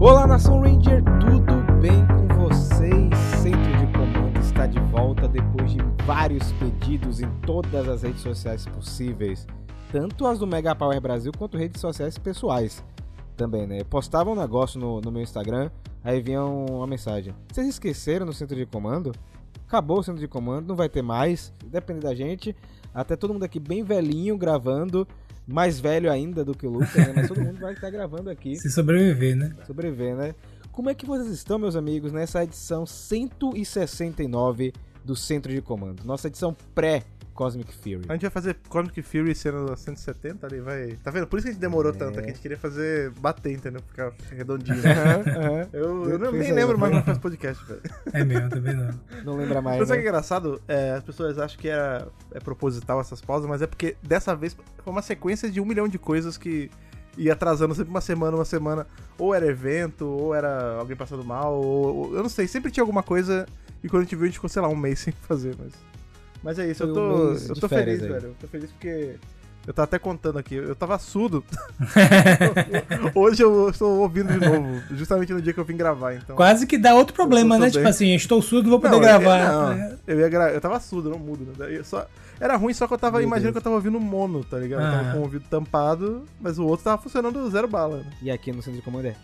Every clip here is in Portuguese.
Olá, Nação Ranger, tudo bem com vocês? Centro de Comando está de volta depois de vários pedidos em todas as redes sociais possíveis, tanto as do Mega Power Brasil quanto redes sociais pessoais também, né? Eu postava um negócio no, no meu Instagram, aí vinha uma mensagem: Vocês esqueceram no Centro de Comando? Acabou o Centro de Comando, não vai ter mais, depende da gente. Até todo mundo aqui bem velhinho gravando mais velho ainda do que o Lucas, né? Mas todo mundo vai estar gravando aqui. Se sobreviver, né? Sobreviver, né? Como é que vocês estão, meus amigos, nessa edição 169 do Centro de Comando? Nossa edição pré Cosmic Fury. A gente vai fazer Cosmic Fury sendo 170 ali, vai. Tá vendo? Por isso que a gente demorou É. tanto, é que a gente queria fazer bater, entendeu? Ficar redondinho. Aham. Eu, eu não- nem lembro né? mais como faz podcast, velho. É mesmo, também não. Não lembra mais. Mas sabe o que é Né? engraçado? É, as pessoas acham que é, é proposital essas pausas, mas é porque dessa vez foi uma sequência de um milhão de coisas que ia atrasando sempre uma semana, uma semana. Ou era evento, ou era alguém passando mal, ou, ou- eu não sei, sempre tinha alguma coisa. E quando a gente viu, a gente ficou, sei lá, um mês sem fazer, mas. Mas é isso, Foi eu tô, um eu tô feliz, aí. velho. Eu tô feliz porque. Eu tava até contando aqui, eu tava surdo. Hoje eu estou ouvindo de novo, justamente no dia que eu vim gravar, então. Quase que dá outro problema, Eu né? Tipo bem. assim, estou surdo, não vou poder Não, gravar. Eu, não, eu, ia gra... eu tava surdo, não mudo, né? Eu Só... Era ruim, só que eu tava Meu imaginando Deus. que eu tava ouvindo mono, tá ligado? Eu Ah. tava com o ouvido tampado, mas o outro tava funcionando zero bala. Né? E aqui no Centro de Comando é.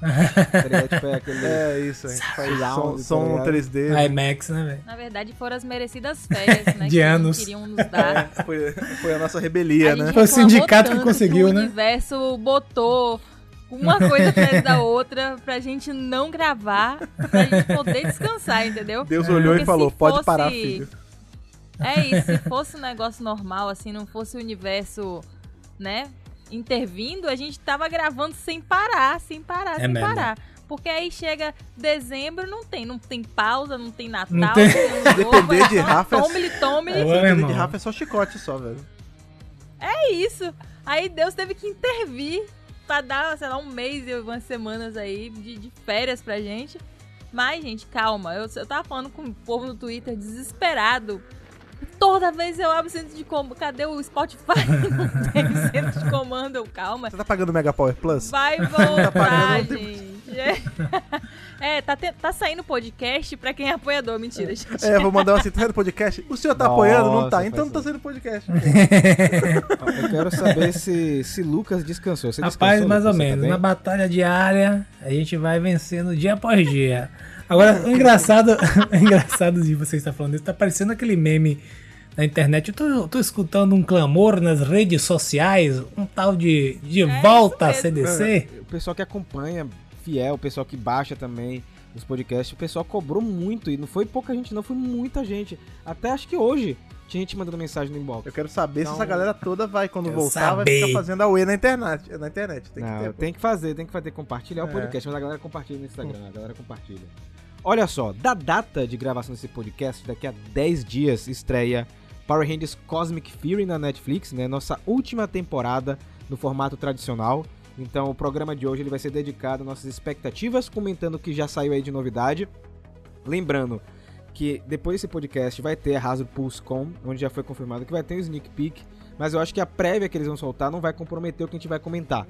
Tá? Tipo, é aquele. É isso, a gente faz som, som tá ligado? 3D. né? IMAX, né, velho? Na verdade, foram as merecidas férias, né? De que anos. queriam nos dar. Foi, foi a nossa rebelia, A né? Foi o sindicato que conseguiu, o né? universo botou uma coisa atrás da outra pra gente não gravar, pra gente poder descansar, entendeu? Deus olhou Porque e falou: pode fosse- parar, filho. É isso, se fosse um negócio normal, assim, não fosse o universo, né, intervindo, a gente tava gravando sem parar, sem parar, É sem mesmo. parar. Porque aí chega dezembro, não tem, não tem pausa, não tem Natal, Não não tem- novo, Depender é de Rafa é- Tome-lhe, meu Depender de. Rafa é só chicote só, velho. É isso. Aí Deus teve que intervir pra dar, sei lá, um mês e umas semanas aí de, de férias pra gente. Mas, gente, calma. Eu, eu tava falando com o povo no Twitter desesperado. Toda vez eu abro o centro de comando. Cadê o Spotify? Não tem centro de comando. Eu, calma. Você tá pagando Mega Power Plus? Vai voltar, pagando, não gente. É, tá, te- tá saindo podcast pra quem é apoiador. Mentira, gente. É, vou mandar uma assim, tá saindo podcast? O senhor tá Nossa, apoiando? Não tá, então não tá saindo podcast. Eu quero saber se, se Lucas descansou. Você Rapaz, descansou, mais ou Lucas? Você tá menos. bem? Na batalha diária, a gente vai vencendo dia após dia. Agora, o engraçado, o engraçado de você estar falando isso, tá parecendo aquele meme na internet. Eu tô, tô escutando um clamor nas redes sociais, um tal de, de É volta a. CDC. O pessoal que acompanha, fiel, o pessoal que baixa também os podcasts, o pessoal cobrou muito. E não foi pouca gente, não, foi muita gente. Até acho que hoje tinha gente mandando mensagem no inbox. Eu quero saber Então- se essa galera toda vai, quando voltar, vai saber. ficar fazendo a UE na internet. Na internet. Tem que não, ter. pô. tem que fazer, tem que fazer, compartilhar o É. podcast, mas a galera compartilha no Instagram, a galera compartilha. Olha só, da data de gravação desse podcast, daqui a 10 dias estreia Power Rangers Cosmic Fury na Netflix, né? Nossa última temporada no formato tradicional. Então o programa de hoje ele vai ser dedicado às nossas expectativas, comentando o que já saiu aí de novidade. Lembrando que depois desse podcast vai ter a Hasbro Pulse Com, onde já foi confirmado que vai ter um sneak peek, mas eu acho que a prévia que eles vão soltar não vai comprometer o que a gente vai comentar,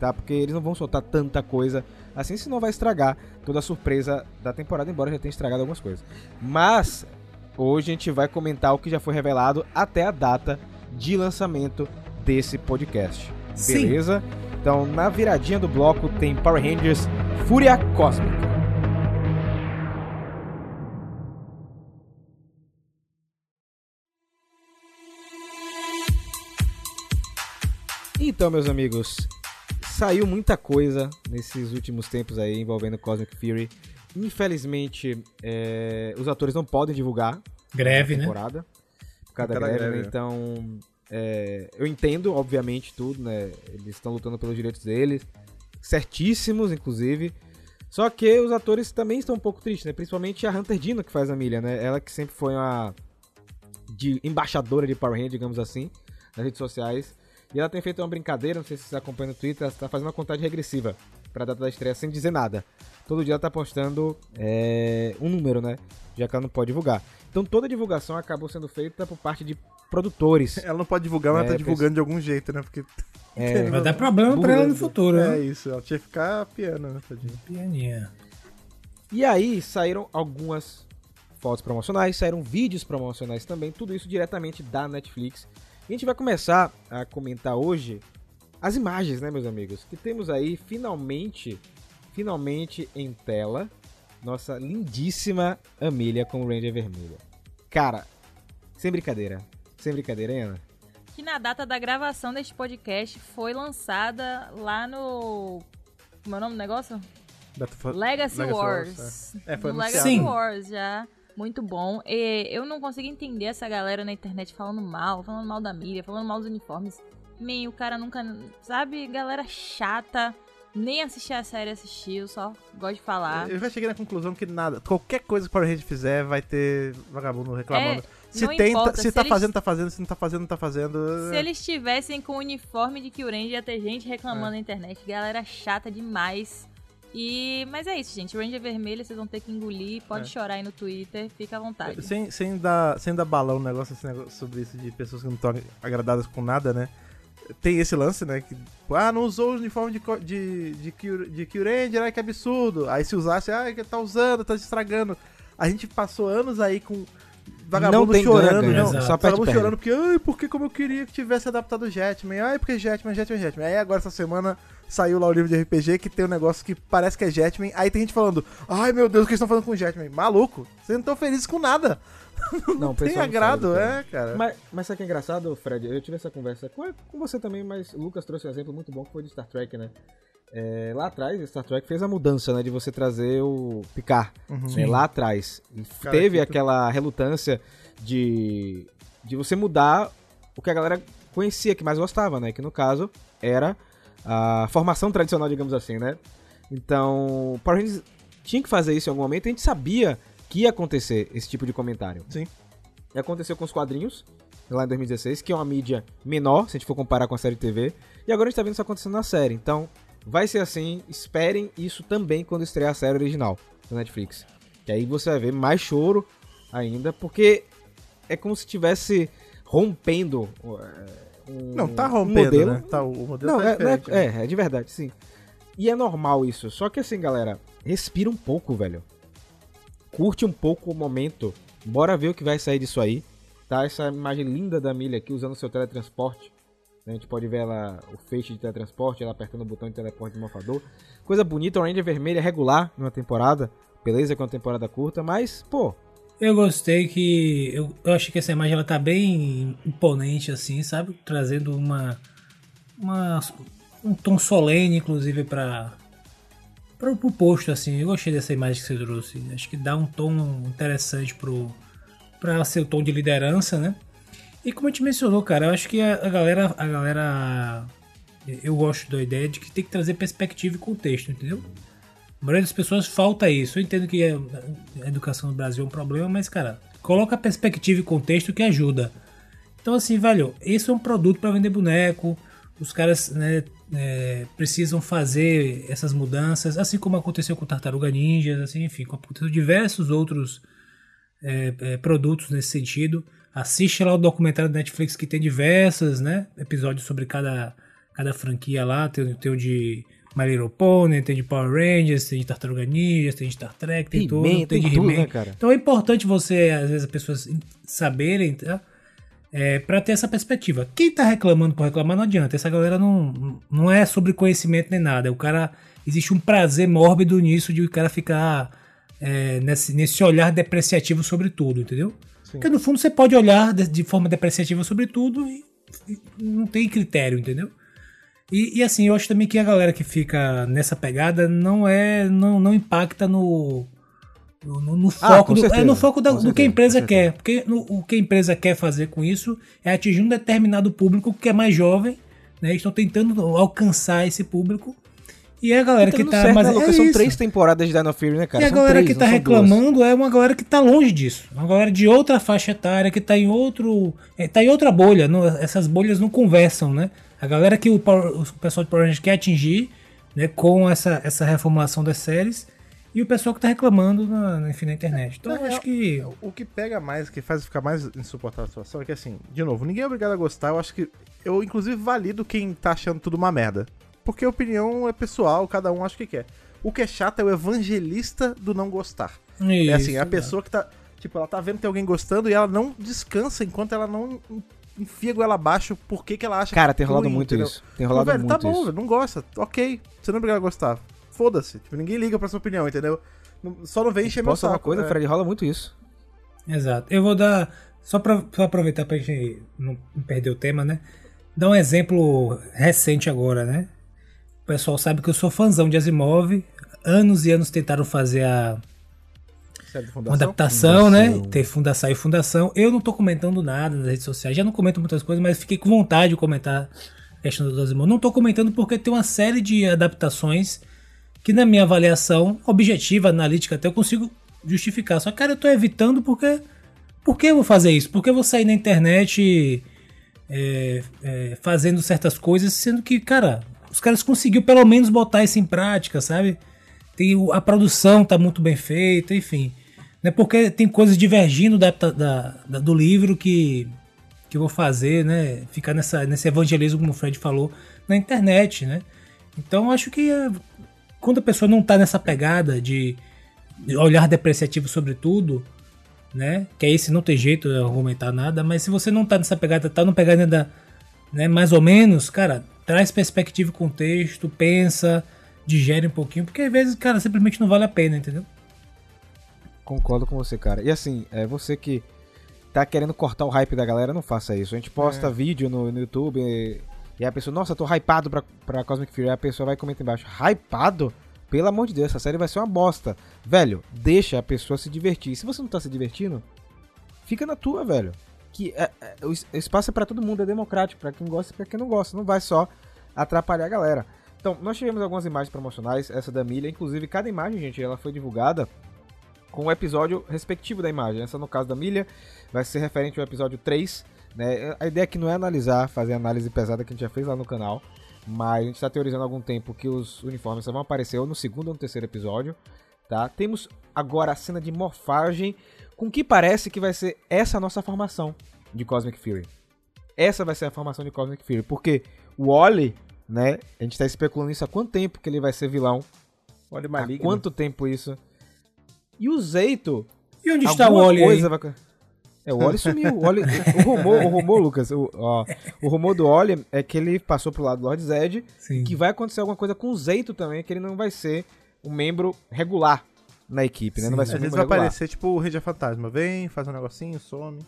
tá? Porque eles não vão soltar tanta coisa assim, senão vai estragar toda a surpresa da temporada, embora já tenha estragado algumas coisas. Mas hoje a gente vai comentar o que já foi revelado até a data de lançamento desse podcast. Sim. Beleza? Então, na viradinha do bloco tem Power Rangers Fúria Cósmica. Então, meus amigos, saiu muita coisa nesses últimos tempos aí envolvendo Cosmic Fury. Infelizmente, é, os atores não podem divulgar Greve, a né? temporada por causa da Por causa da greve, né? greve, é. Então, é, eu entendo, obviamente, tudo, né? Eles estão lutando pelos direitos deles, certíssimos, inclusive. Só que os atores também estão um pouco tristes, né? Principalmente a Hunter Dino, que faz a Milha, né? Ela que sempre foi uma de embaixadora de Power Rangers, digamos assim, nas redes sociais. E ela tem feito uma brincadeira, não sei se vocês acompanham no Twitter, ela está fazendo uma contagem regressiva pra data da estreia sem dizer nada. Todo dia ela tá postando é, um número, né? Já que ela não pode divulgar. Então toda a divulgação acabou sendo feita por parte de produtores. Ela não pode divulgar, mas É, tá divulgando de algum jeito, né? Porque É, Vai dar problema pra ela no futuro, É né? isso, ela tinha que ficar piano, né, tadinha. Pianinha. E aí saíram algumas fotos promocionais, saíram vídeos promocionais também, tudo isso diretamente da Netflix. E a gente vai começar a comentar hoje as imagens, né, meus amigos? Que temos aí finalmente, finalmente em tela, nossa lindíssima Amelia com Ranger Vermelha. Cara, sem brincadeira, sem brincadeira, hein, Ana? Que na data da gravação deste podcast foi lançada lá no. Como é o nome do negócio? Legacy, Legacy Wars. É, foi no. Legacy Sim. Wars já. Muito bom. E eu não consigo entender essa galera na internet falando mal, falando mal da mídia, falando mal dos uniformes. Man, o cara nunca. Sabe, galera chata. Nem assistir a série assistiu, só gosto de falar. Eu já cheguei na conclusão que nada, qualquer coisa que o Power Ranger fizer vai ter vagabundo reclamando. É, se não tem, importa, se, se tá eles- fazendo, tá fazendo, se não tá fazendo, não tá fazendo. Se eles tivessem com o uniforme de Kyuren, ia ter gente reclamando É. na internet. Galera chata demais. E... Mas é isso, gente. Ranger vermelho, vocês vão ter que engolir. Pode É. chorar aí no Twitter. Fica à vontade. Sem, sem, dar, sem dar balão no negócio, negócio sobre isso de pessoas que não estão agradadas com nada, né? Tem esse lance, né? Que, ah, não usou o uniforme de, de, de, de Kyuranger, ai que absurdo. Aí se usasse, ah, que tá usando, tá estragando. A gente passou anos aí com vagabundo chorando, ganha-ganha, não. exato. só Vagabundo chorando porque, ai, porque como eu queria que tivesse adaptado o Jetman. Ai, porque Jetman, Jetman, Jetman. Aí agora essa semana saiu lá o livro de RPG que tem um negócio que parece que é Jetman. Aí tem gente falando, ai meu Deus, o que eles estão falando com o Jetman? Maluco, vocês não estão felizes com nada. Não, o Tem não agrado, cara. é, cara. Mas, mas sabe o que é engraçado, Fred? Eu tive essa conversa com, com você também, mas o Lucas trouxe um exemplo muito bom que foi de Star Trek, né? É, lá atrás, Star Trek fez a mudança, né? De você trazer o Picard. Uhum. né, lá atrás. Cara, teve que aquela relutância de, de você mudar o que a galera conhecia, que mais gostava, né? Que no caso era a formação tradicional, digamos assim, né? Então, Power Rangers tinha que fazer isso em algum momento a gente sabia que ia acontecer esse tipo de comentário. Sim. E aconteceu com os quadrinhos, lá em 2016, que é uma mídia menor, se a gente for comparar com a série de TV. E agora a gente tá vendo isso acontecendo na série. Então, vai ser assim. Esperem isso também quando estrear a série original da Netflix. Que aí você vai ver mais choro ainda, porque é como se estivesse rompendo é, um, Não, tá um rompendo, modelo. né? Tá, o modelo Não, tá é, é, né? é, é de verdade, sim. E é normal isso. Só que assim, galera, respira um pouco, velho. Curte um pouco o momento. Bora ver o que vai sair disso aí. Tá? Essa imagem linda da Milha aqui usando seu teletransporte. A gente pode ver ela, o feixe de teletransporte, ela apertando o botão de teleporte do mofador. Coisa bonita, o Ranger vermelha regular numa temporada. Beleza, que é uma temporada curta, mas, pô, Eu gostei que. Eu, eu achei que essa imagem ela tá bem imponente, assim, sabe? Trazendo uma. uma um tom solene, inclusive, pra. Pro, pro posto, assim. Eu gostei dessa imagem que você trouxe. Acho que dá um tom interessante pro. pra ser o tom de liderança, né? E como a gente mencionou, cara, eu acho que a, a galera. A galera. Eu gosto da ideia de que tem que trazer perspectiva e contexto, entendeu? A maioria das pessoas falta isso. Eu entendo que a educação no Brasil é um problema, mas, cara, coloca perspectiva e contexto que ajuda. Então, assim, velho, isso é um produto para vender boneco. Os caras né, é, precisam fazer essas mudanças, assim como aconteceu com Tartaruga Ninjas, assim, enfim, com aconteceu diversos outros é, é, produtos nesse sentido. Assiste lá o documentário da Netflix que tem diversos né, episódios sobre cada, cada franquia lá. Tem, tem o de My Little Pony, tem de Power Rangers, tem de Tartaruga Ninjas, tem de Star Trek, tem He-Man, tem, tem de tudo, He-Man. né, cara? Então é importante você, às vezes, as pessoas saberem, tá? É, para ter essa perspectiva. Quem tá reclamando por reclamar não adianta. Essa galera não, não é sobre conhecimento nem nada. O cara existe um prazer mórbido nisso de o cara ficar é, nesse, nesse olhar depreciativo sobre tudo, entendeu? Porque no fundo você pode olhar de, de forma depreciativa sobre tudo e, e não tem critério, entendeu? E, e, assim, eu acho também que a galera que fica nessa pegada não é. não, não impacta no. No, no Ah, foco, com do, é no foco da- do que a empresa quer. Porque no- o que a empresa quer fazer com isso é atingir um determinado público que é mais jovem, né? Estão tentando alcançar esse público. E a galera tá que tá. certo, mas né, é Lucas? São isso. três temporadas de Dino Fury, né, cara? E a São galera três, que tá são duas. reclamando é uma galera que tá longe disso. Uma galera de outra faixa etária, que tá em outro. É, tá em outra bolha. não- essas bolhas não conversam, né? A galera que o, o pessoal de Power Rangers quer atingir, né, com essa, essa reformulação das séries, e o pessoal que tá reclamando na, enfim, na internet. Então, Na eu acho que. O que pega mais, que faz ficar mais insuportável a situação é que, assim, de novo, ninguém é obrigado a gostar. Eu acho que. Eu, inclusive, valido quem tá achando tudo uma merda. Porque a opinião é pessoal, cada um acha o que quer. O que é chato é o evangelista do não gostar. é assim, a Isso, pessoa que tá. Tipo, ela tá vendo que tem alguém gostando e ela não descansa enquanto ela não en- enfia goela abaixo porque que ela acha Cara, tem rolado ruim, muito entendeu? isso. Tem Pô, rolado velho, muito tá bom, isso. velho, não gosta. Ok, você não é obrigado a gostar. Foda-se. Tipo, ninguém liga pra sua opinião, entendeu? Só não vem encher meu saco. uma coisa, é. Fred? Rola muito isso. Exato. Eu vou dar. Só pra, pra aproveitar pra gente não perder o tema, né? Dar um exemplo recente agora, né? O pessoal sabe que eu sou fãzão de Asimov. Anos e anos tentaram fazer a, Série de uma fundação. adaptação, né? Fundação. Ter fundação e fundação. Eu não tô comentando nada nas redes sociais. Já não comento muitas coisas, mas fiquei com vontade de comentar a questão do Asimov. Não tô comentando porque tem uma série de adaptações que, na minha avaliação objetiva, analítica, até eu consigo justificar. Só que, cara, eu tô evitando porque. Por que eu vou fazer isso? Por que eu vou sair na internet é, é, fazendo certas coisas, sendo que, cara, os caras conseguiu pelo menos botar isso em prática, sabe? Tem, a produção tá muito bem feita, enfim. Não é porque tem coisas divergindo da, da- da- do livro que, que eu vou fazer, né? Ficar nessa, nesse evangelismo, como o Fred falou, na internet, né? Então acho que é, quando a pessoa não tá nessa pegada de olhar depreciativo sobre tudo, né? Que aí se não tem jeito de argumentar nada, mas se você não tá nessa pegada, tá numa pegada ainda, né, mais ou menos, cara, traz perspectiva e contexto, pensa, digere um pouquinho, porque às vezes, cara, simplesmente não vale a pena, entendeu? Concordo com você, cara. E assim, é você que tá querendo cortar o hype da galera, não faça isso. A gente posta vídeo no, no YouTube e, a pessoa, nossa, tô hypado pra, pra Cosmic Fury. Aí a pessoa vai comentar embaixo, hypado? Pelo amor de Deus, essa série vai ser uma bosta. Velho, deixa a pessoa se divertir. Se você não tá se divertindo, fica na tua, velho. Que é- é- o es- espaço é pra todo mundo, é democrático, pra quem gosta e pra quem não gosta. Não vai só atrapalhar a galera. Então, nós tivemos algumas imagens promocionais, essa da milha, inclusive cada imagem, gente, ela foi divulgada com o episódio respectivo da imagem. Essa, no caso da milha, vai ser referente ao episódio 3. Né? A ideia aqui não é analisar, fazer a análise pesada que a gente já fez lá no canal, mas a gente está teorizando há algum tempo que os uniformes só vão aparecer ou no segundo ou no terceiro episódio. Tá? Temos agora a cena de morfagem, com que parece que vai ser essa a nossa formação de Cosmic Fury. Essa vai ser a formação de Cosmic Fury, porque o Wally, né? A gente tá especulando isso há quanto tempo que ele vai ser vilão? Há maligno. quanto tempo isso? E o Zeito, E onde está o Oli aí? coisa vai... É, o Oli sumiu. O, Oli, o, rumor, o rumor, Lucas, o, ó, o rumor do Oli é que ele passou pro lado do Lord Zed, Sim. que vai acontecer alguma coisa com o Zeito também, que ele não vai ser um membro regular na equipe, né? Não vai ser Às um vezes membro vai regular. aparecer, tipo, o Ranger Fantasma. Vem, faz um negocinho, some.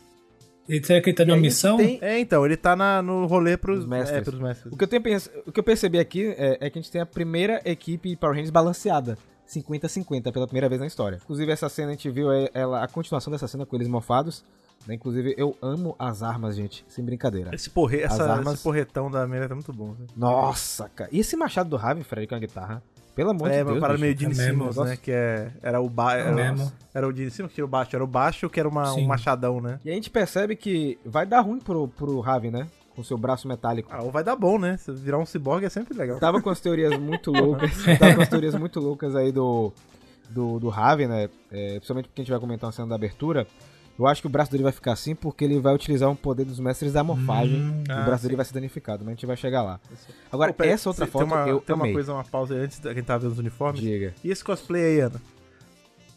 E será que ele tá numa gente missão? tem- É, então, ele tá na, no rolê pros Os mestres. É, pros mestres. O que, eu tenho, pens- o que eu percebi aqui é, é que a gente tem a primeira equipe Power Rangers balanceada. 50-50 pela primeira vez na história. Inclusive, essa cena a gente viu é, ela, a continuação dessa cena com eles mofados. Né? Inclusive, eu amo as armas, gente. Sem brincadeira. Esse, porre, As essa, armas- esse porretão da Amelia tá muito bom. Né? Nossa, cara. E esse machado do Raven, Fred, com a guitarra? Pelo amor É, de uma Deus. parada bicho. meio Gene É mesmo, Simmons, né? Que é, era o ba... É era, mesmo. era o Gene Simmons que tinha o baixo. Era o baixo que era uma, um machadão, né? E a gente percebe que vai dar ruim pro, pro Raven, né? Com seu braço metálico. Ah, ou vai dar bom, né? Se virar um ciborgue é sempre legal. Tava com as teorias muito loucas. tava com as teorias muito loucas aí do, do, do Raven, né? É, principalmente porque a gente vai comentar uma cena da abertura. Eu acho que o braço dele vai ficar assim porque ele vai utilizar um poder dos mestres da morfagem. Hum, e o ah, braço sim. dele vai ser danificado, mas a gente vai chegar lá. Agora, Pô, pera, essa outra tem foto uma, eu Tem uma amei. coisa, uma pausa aí antes da quem tava vendo os uniformes. Diga. E esse cosplay aí, Ana?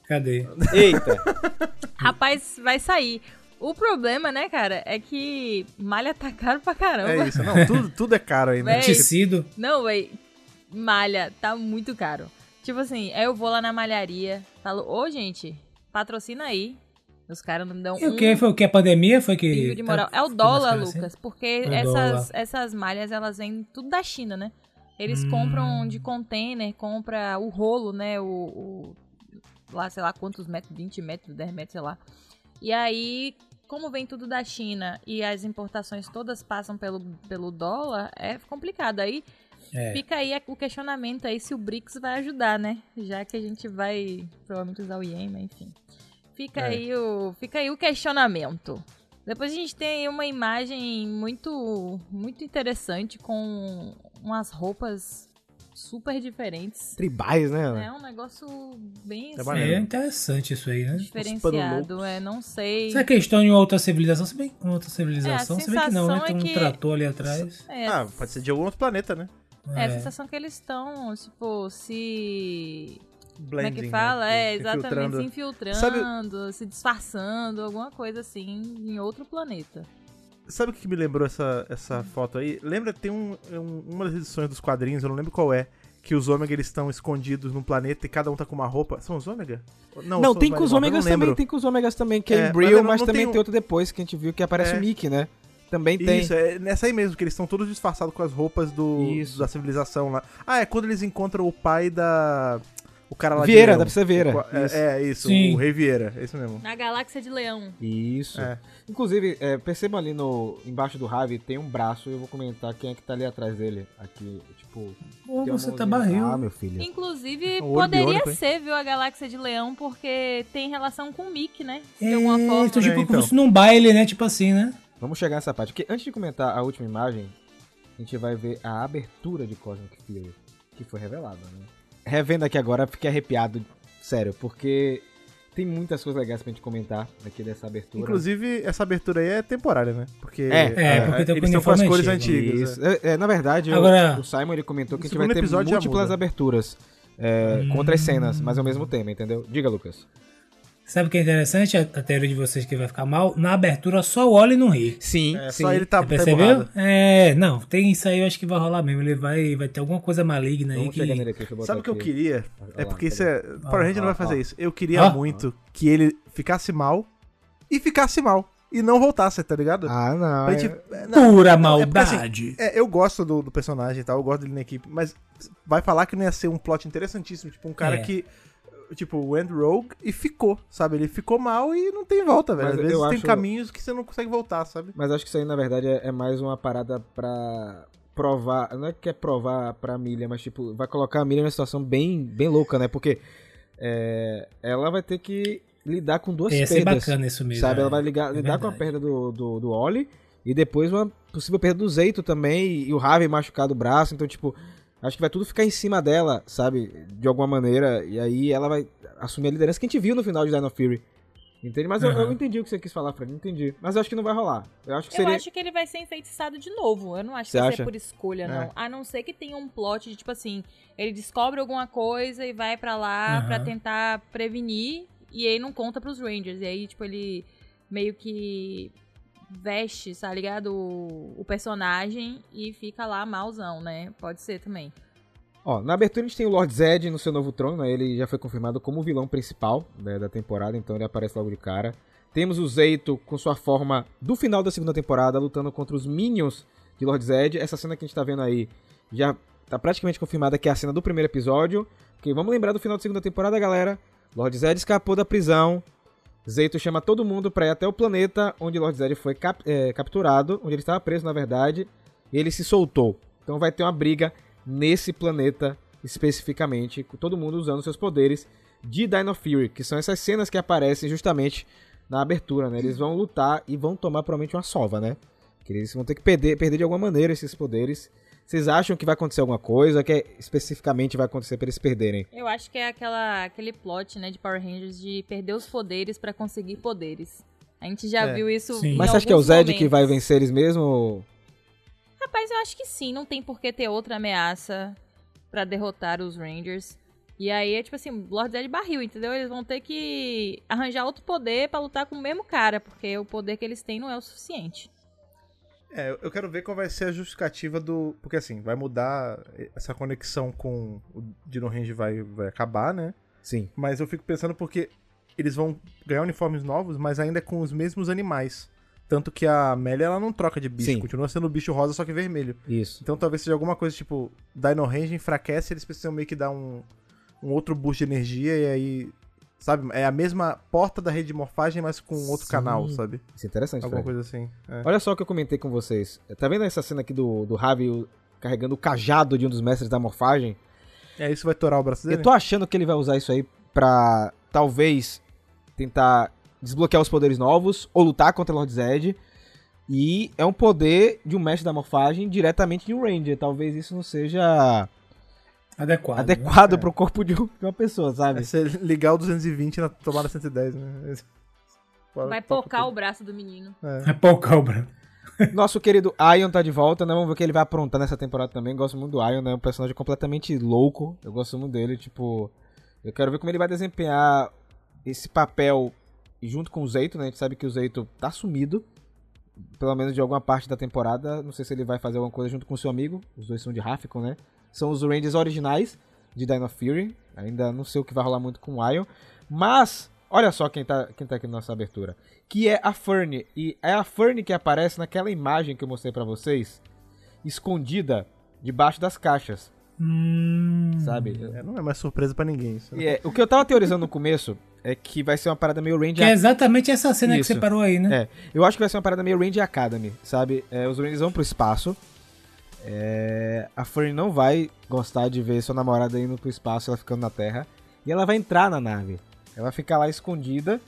Cadê? Eita! Rapaz, vai sair. O problema, né, cara, é que malha tá caro pra caramba. É isso, não, tudo, tudo é caro aí, né? Tecido. Não, véi. Malha tá muito caro. Tipo assim, aí eu vou lá na malharia, falo, ô gente, patrocina aí. Os caras não me dão E um o que? Foi o que? A pandemia foi que. de moral. É o dólar, caro assim? Lucas, porque É o essas, dólar. essas malhas, elas vêm tudo da China, né? Eles Hum. compram de container, compra o rolo, né? O, o- lá, sei lá quantos metros, 20 metros, 10 metros, sei lá. E aí, como vem tudo da China e as importações todas passam pelo, pelo dólar, é complicado. Aí É. fica aí o questionamento aí se o BRICS vai ajudar, né? Já que a gente vai provavelmente usar o Yen, mas enfim. Fica, É. aí o, fica aí o questionamento. Depois a gente tem aí uma imagem muito, muito interessante com umas roupas super diferentes. Tribais, né? É um negócio bem É assim, É interessante isso aí, né? diferenciado. É, não sei. Será que eles estão em outra civilização? Se bem uma outra civilização, É, a se bem que não, né? Tem é um que- trator ali atrás. É, Ah, pode ser de algum outro planeta, né? é a sensação que eles estão, tipo, se. Como é Blending, que fala? né? É, exatamente, Infiltrando. se infiltrando, Sabe- se disfarçando, alguma coisa assim, em outro planeta. Sabe o que me lembrou essa, essa foto aí? Lembra, tem um, um- uma das edições dos quadrinhos, eu não lembro qual é, que os ômega eles estão escondidos num planeta e cada um tá com uma roupa. São os ômega? Não, são tem com os ômegas não também, tem com os ômegas também, que é, É, em Brill, mas eu não- mas não também tenho- tem outro depois que a gente viu que aparece É. o Mickey, né? Também tem. Isso, é nessa aí mesmo, que eles estão todos disfarçados com as roupas do, Isso. da civilização lá. Ah, é quando eles encontram o pai da. O cara lá Vieira, de Leão. da Princesa Vieira. O qua- Isso. É, é isso, Sim. o Rei Vieira, é isso mesmo. Na Galáxia de Leão. Isso. É. Inclusive, é, percebam ali no, embaixo do Ravi tem um braço, eu vou comentar quem é que tá ali atrás dele. Aqui, tipo. Uma você tá barril. Ah, meu filho. Inclusive, olho poderia biônico, ser, viu, a Galáxia de Leão, porque tem relação com o Mickey, né? De É, alguma forma. então, tipo, É, então. como se num baile, né? Tipo assim, né? Vamos chegar nessa parte. Porque antes de comentar a última imagem, a gente vai ver a abertura de Cosmic Fury, que foi revelada, né? Revendo aqui agora, fiquei arrepiado, sério, porque tem muitas coisas legais pra gente comentar aqui dessa abertura. Inclusive, essa abertura aí é temporária, né? Porque, É, é, porque tem o eles estão com as cores antigo. antigas. Isso. é. É, é, na verdade, o- Agora- o, Simon ele comentou que a gente vai ter múltiplas aberturas é, Hum. com outras cenas, mas ao mesmo tema, entendeu? Diga, Lucas. Sabe o que é interessante? A, a teoria de vocês que vai ficar mal. Na abertura, só o Oli não ri. Sim, É, sim. só ele tá, Você tá percebeu? emburrado. É, não, tem isso aí, eu acho que vai rolar mesmo. Ele vai, vai ter alguma coisa maligna aí Vamos que. chegar nele aqui, Sabe o que eu queria? Olha É lá, porque isso é. Power Ranger não vai ó, fazer ó. isso. Eu queria Ó. muito que ele ficasse mal e ficasse mal. E não voltasse, tá ligado? Ah, não. Pra é- gente- é, não, Pura não, é porque, assim, maldade. É, eu gosto do, do personagem e tal, eu gosto dele na equipe, mas vai falar que não ia ser um plot interessantíssimo, tipo, um cara É. que, tipo, went rogue e ficou, sabe? Ele ficou mal e não tem volta, velho. Mas Às vezes tem acho- caminhos que você não consegue voltar, sabe? Mas acho que isso aí, na verdade, é, é mais uma parada pra provar. Não é que é provar pra Milha, mas tipo, vai colocar a Milha numa situação bem, bem louca, né? Porque é, ela vai ter que lidar com duas Ia ser perdas. bacana isso mesmo. sabe? é. Ela vai ligar- É lidar com a perda do, do, do Oli e depois uma possível perda do Zeito também e o Harvey machucado o braço. Então, tipo, acho que vai tudo ficar em cima dela, sabe? De alguma maneira. E aí ela vai assumir a liderança que a gente viu no final de Dino Fury. Entende? Mas eu, Uhum. eu entendi o que você quis falar, Fred. Entendi. Mas eu acho que não vai rolar. Eu acho que Eu seria. acho que ele vai ser enfeitiçado de novo. Eu não acho Você que vai acha? ser por escolha, não. É. A não ser que tenha um plot de, tipo assim, ele descobre alguma coisa e vai pra lá Aham. pra tentar prevenir. E aí não conta pros Rangers. E aí, tipo, ele meio que veste, tá ligado? O, o personagem e fica lá malzão, né? Pode ser também. Ó, na abertura a gente tem o Lord Zed no seu novo trono, né? Ele já foi confirmado como o vilão principal né, da temporada, então ele aparece logo de cara. Temos o Zeito com sua forma do final da segunda temporada, lutando contra os Minions de Lord Zed. Essa cena que a gente tá vendo aí já tá praticamente confirmada que é a cena do primeiro episódio. Porque vamos lembrar do final da segunda temporada, galera. Lord Zed escapou da prisão. Zeito chama todo mundo pra ir até o planeta onde Lord Zed foi cap- é, capturado, onde ele estava preso, na verdade. E ele se soltou. Então vai ter uma briga nesse planeta especificamente, com todo mundo usando seus poderes de Dino Fury, que são essas cenas que aparecem justamente na abertura, né? Eles vão lutar e vão tomar provavelmente uma sova, né? Que eles vão ter que perder, perder de alguma maneira esses poderes. Vocês acham que vai acontecer alguma coisa? Que especificamente vai acontecer para eles perderem? Eu acho que é aquela, aquele plot, né, de Power Rangers de perder os poderes pra conseguir poderes. A gente já É. viu isso Sim. em Mas você acha que é o Zed que momentos. vai vencer eles mesmo? ou- Rapaz, eu acho que sim, não tem por que ter outra ameaça pra derrotar os Rangers. E aí é tipo assim, Lord Zed barril, entendeu? Eles vão ter que arranjar outro poder pra lutar com o mesmo cara, porque o poder que eles têm não é o suficiente. É, eu quero ver qual vai ser a justificativa do. Porque assim, vai mudar essa conexão com o Dino Range vai, vai acabar, né? Sim. Mas eu fico pensando porque eles vão ganhar uniformes novos, mas ainda com os mesmos animais. Tanto que a Amélia ela não troca de bicho, Sim. continua sendo bicho rosa, só que vermelho. Isso. Então talvez seja alguma coisa tipo, Dino Range enfraquece, eles precisam meio que dar um, um outro boost de energia e aí. Sabe? É a mesma porta da rede de morfagem, mas com outro Sim. canal, sabe? Isso é interessante, Alguma Fred. coisa assim. é. Olha só o que eu comentei com vocês. Tá vendo essa cena aqui do, do Ravi carregando o cajado de um dos mestres da morfagem? É, isso vai torar o braço dele? Eu tô achando que ele vai usar isso aí pra talvez tentar desbloquear os poderes novos ou lutar contra Lord Zed. E é um poder de um mestre da morfagem diretamente de um Ranger. Talvez isso não seja Adequado. adequado né? pro corpo de, um- de uma pessoa, sabe? É você ligar o 220 na tomada 110, né? Vai pocar o braço do menino. É. É pau cobra. Nosso querido Ion tá de volta, né? Vamos ver o que ele vai aprontar nessa temporada também. Gosto muito do Ion, né? Um personagem completamente louco. Eu gosto muito dele, tipo. Eu quero ver como ele vai desempenhar esse papel junto com o Zeito, né? A gente sabe que o Zeito tá sumido. Pelo menos de alguma parte da temporada. Não sei se ele vai fazer alguma coisa junto com o seu amigo. Os dois são de Rafficon, né? São os Rangers originais de Dino Fury. Ainda não sei o que vai rolar muito com o Ion. Mas, olha só quem tá, quem tá aqui na nossa abertura. Que é a Fern. E é a Fern que aparece naquela imagem que eu mostrei pra vocês. Escondida debaixo das caixas. Hum. Sabe? É, não é mais surpresa pra ninguém isso. né? E é, o que eu tava teorizando no começo é que vai ser uma parada meio Ranger Que é exatamente essa cena Isso. que você parou aí, né? É, eu acho que vai ser uma parada meio Ranger Academy, sabe? É, os Rangers vão pro espaço. É, a Fern não vai gostar de ver sua namorada indo pro espaço, ela ficando na Terra. E ela vai entrar na nave. Ela vai ficar lá escondida.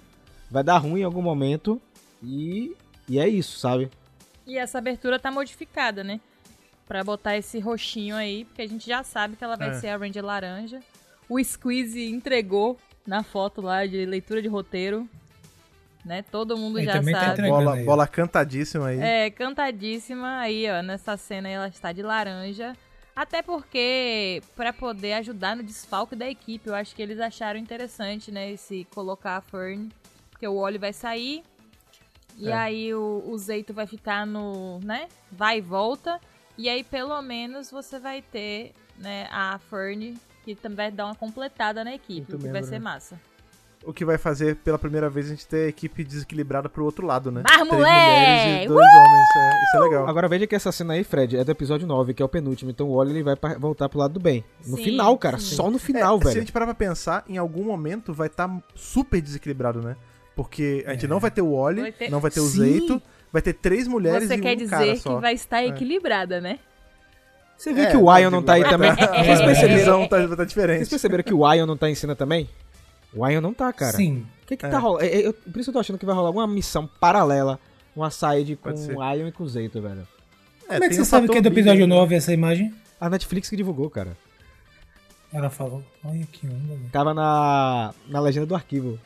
Vai dar ruim em algum momento. E, e é isso, sabe? E essa abertura tá modificada, né? Pra botar esse roxinho aí, porque a gente já sabe que ela vai É. ser a Ranger laranja. O Squeeze entregou na foto lá de leitura de roteiro. Né? Todo mundo Ele já tá sabe. entregando Bola, aí. bola cantadíssima aí. É, cantadíssima aí, ó. Nessa cena ela está de laranja. Até porque, pra poder ajudar no desfalque da equipe, eu acho que eles acharam interessante, né? Esse colocar a Fern. Porque o Oli vai sair. E É. aí o, o Zeito vai ficar no, né? Vai e volta. E aí, pelo menos, você vai ter, né, a Fern, que também vai dar uma completada na equipe, Muito que vai membro, ser né? massa. O que vai fazer pela primeira vez a gente ter a equipe desequilibrada pro outro lado, né? Vai, Três mulheres e dois homens. é, isso é legal. Agora veja que essa cena aí, Fred, é do episódio 9, que é o penúltimo. Então o Wally ele vai pa- voltar pro lado do bem. No Sim, final, cara. sim. Só no final, É, Se a velho. gente parar pra pensar, em algum momento vai estar super desequilibrado, né? Porque a gente não vai ter o Oli, Vai ter- não vai ter o Sim. Zeito, vai ter três mulheres Você e quer um dizer cara que só. vai estar equilibrada, né? Você viu É, que o tá, Ion não tá aí também? tá- Vocês a perceberam? tá, tá Vocês diferente. perceberam que o Ion não tá em cena também? O Ion não tá, cara. Sim. O que que É. tá rolando? É, é, eu- por isso eu tô achando que vai rolar alguma missão paralela, uma side com o Ion e com o Zeito, velho. Como é que você um sabe que é do episódio aí, né? 9 essa imagem? A Netflix que divulgou, cara. Ela falou. Olha que onda, velho. Tava na, na legenda do arquivo.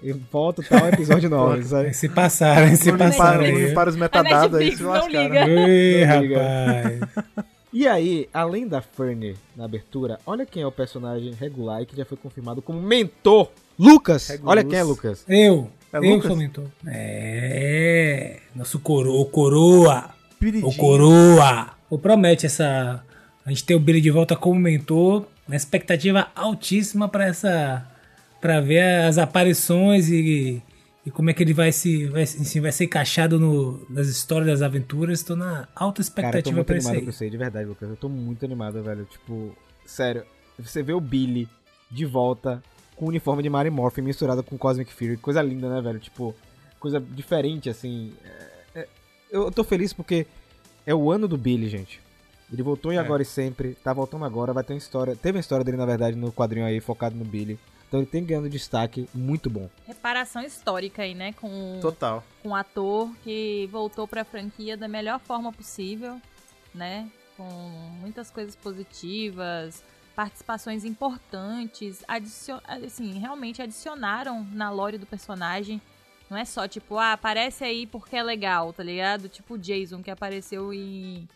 E volta tal episódio 9, sabe? Se passaram, se passaram. aí. limparam os metadados aí, se lascaram. Ui, Não liga. rapaz. E aí, além da Fernie na abertura, olha quem é o personagem regular e que já foi confirmado como mentor. Lucas! Regulus. Olha quem é Lucas. Eu. É eu Lucas? sou mentor. É. Nosso coro, o coroa. O Piridinho. coroa. O promete essa. A gente ter o Billy de volta como mentor. Uma expectativa altíssima pra essa. Pra ver as aparições e. E como é que ele vai se. Vai, se- vai ser encaixado no, nas histórias das aventuras. Tô na alta Cara, eu tô expectativa muito pra animado isso aí, de verdade, Lucas. Eu tô muito animado, velho. Tipo, sério, você vê o Billy de volta com o uniforme de Mary Morphin misturado com Cosmic Fury. Coisa linda, né, velho? Tipo, coisa diferente, assim. É- é- eu tô feliz porque é o ano do Billy, gente. Ele voltou em É. Agora e Sempre, tá voltando agora, vai ter uma história. Teve uma história dele, na verdade, no quadrinho aí, focado no Billy. Então ele tem ganhando destaque muito bom. Reparação histórica aí, né? Com, Total. com um ator que voltou pra franquia da melhor forma possível, né? Com muitas coisas positivas, participações importantes, adicion... assim, realmente adicionaram na lore do personagem. Não é só tipo, ah, aparece aí porque é legal, tá ligado? Tipo o Jason que apareceu em,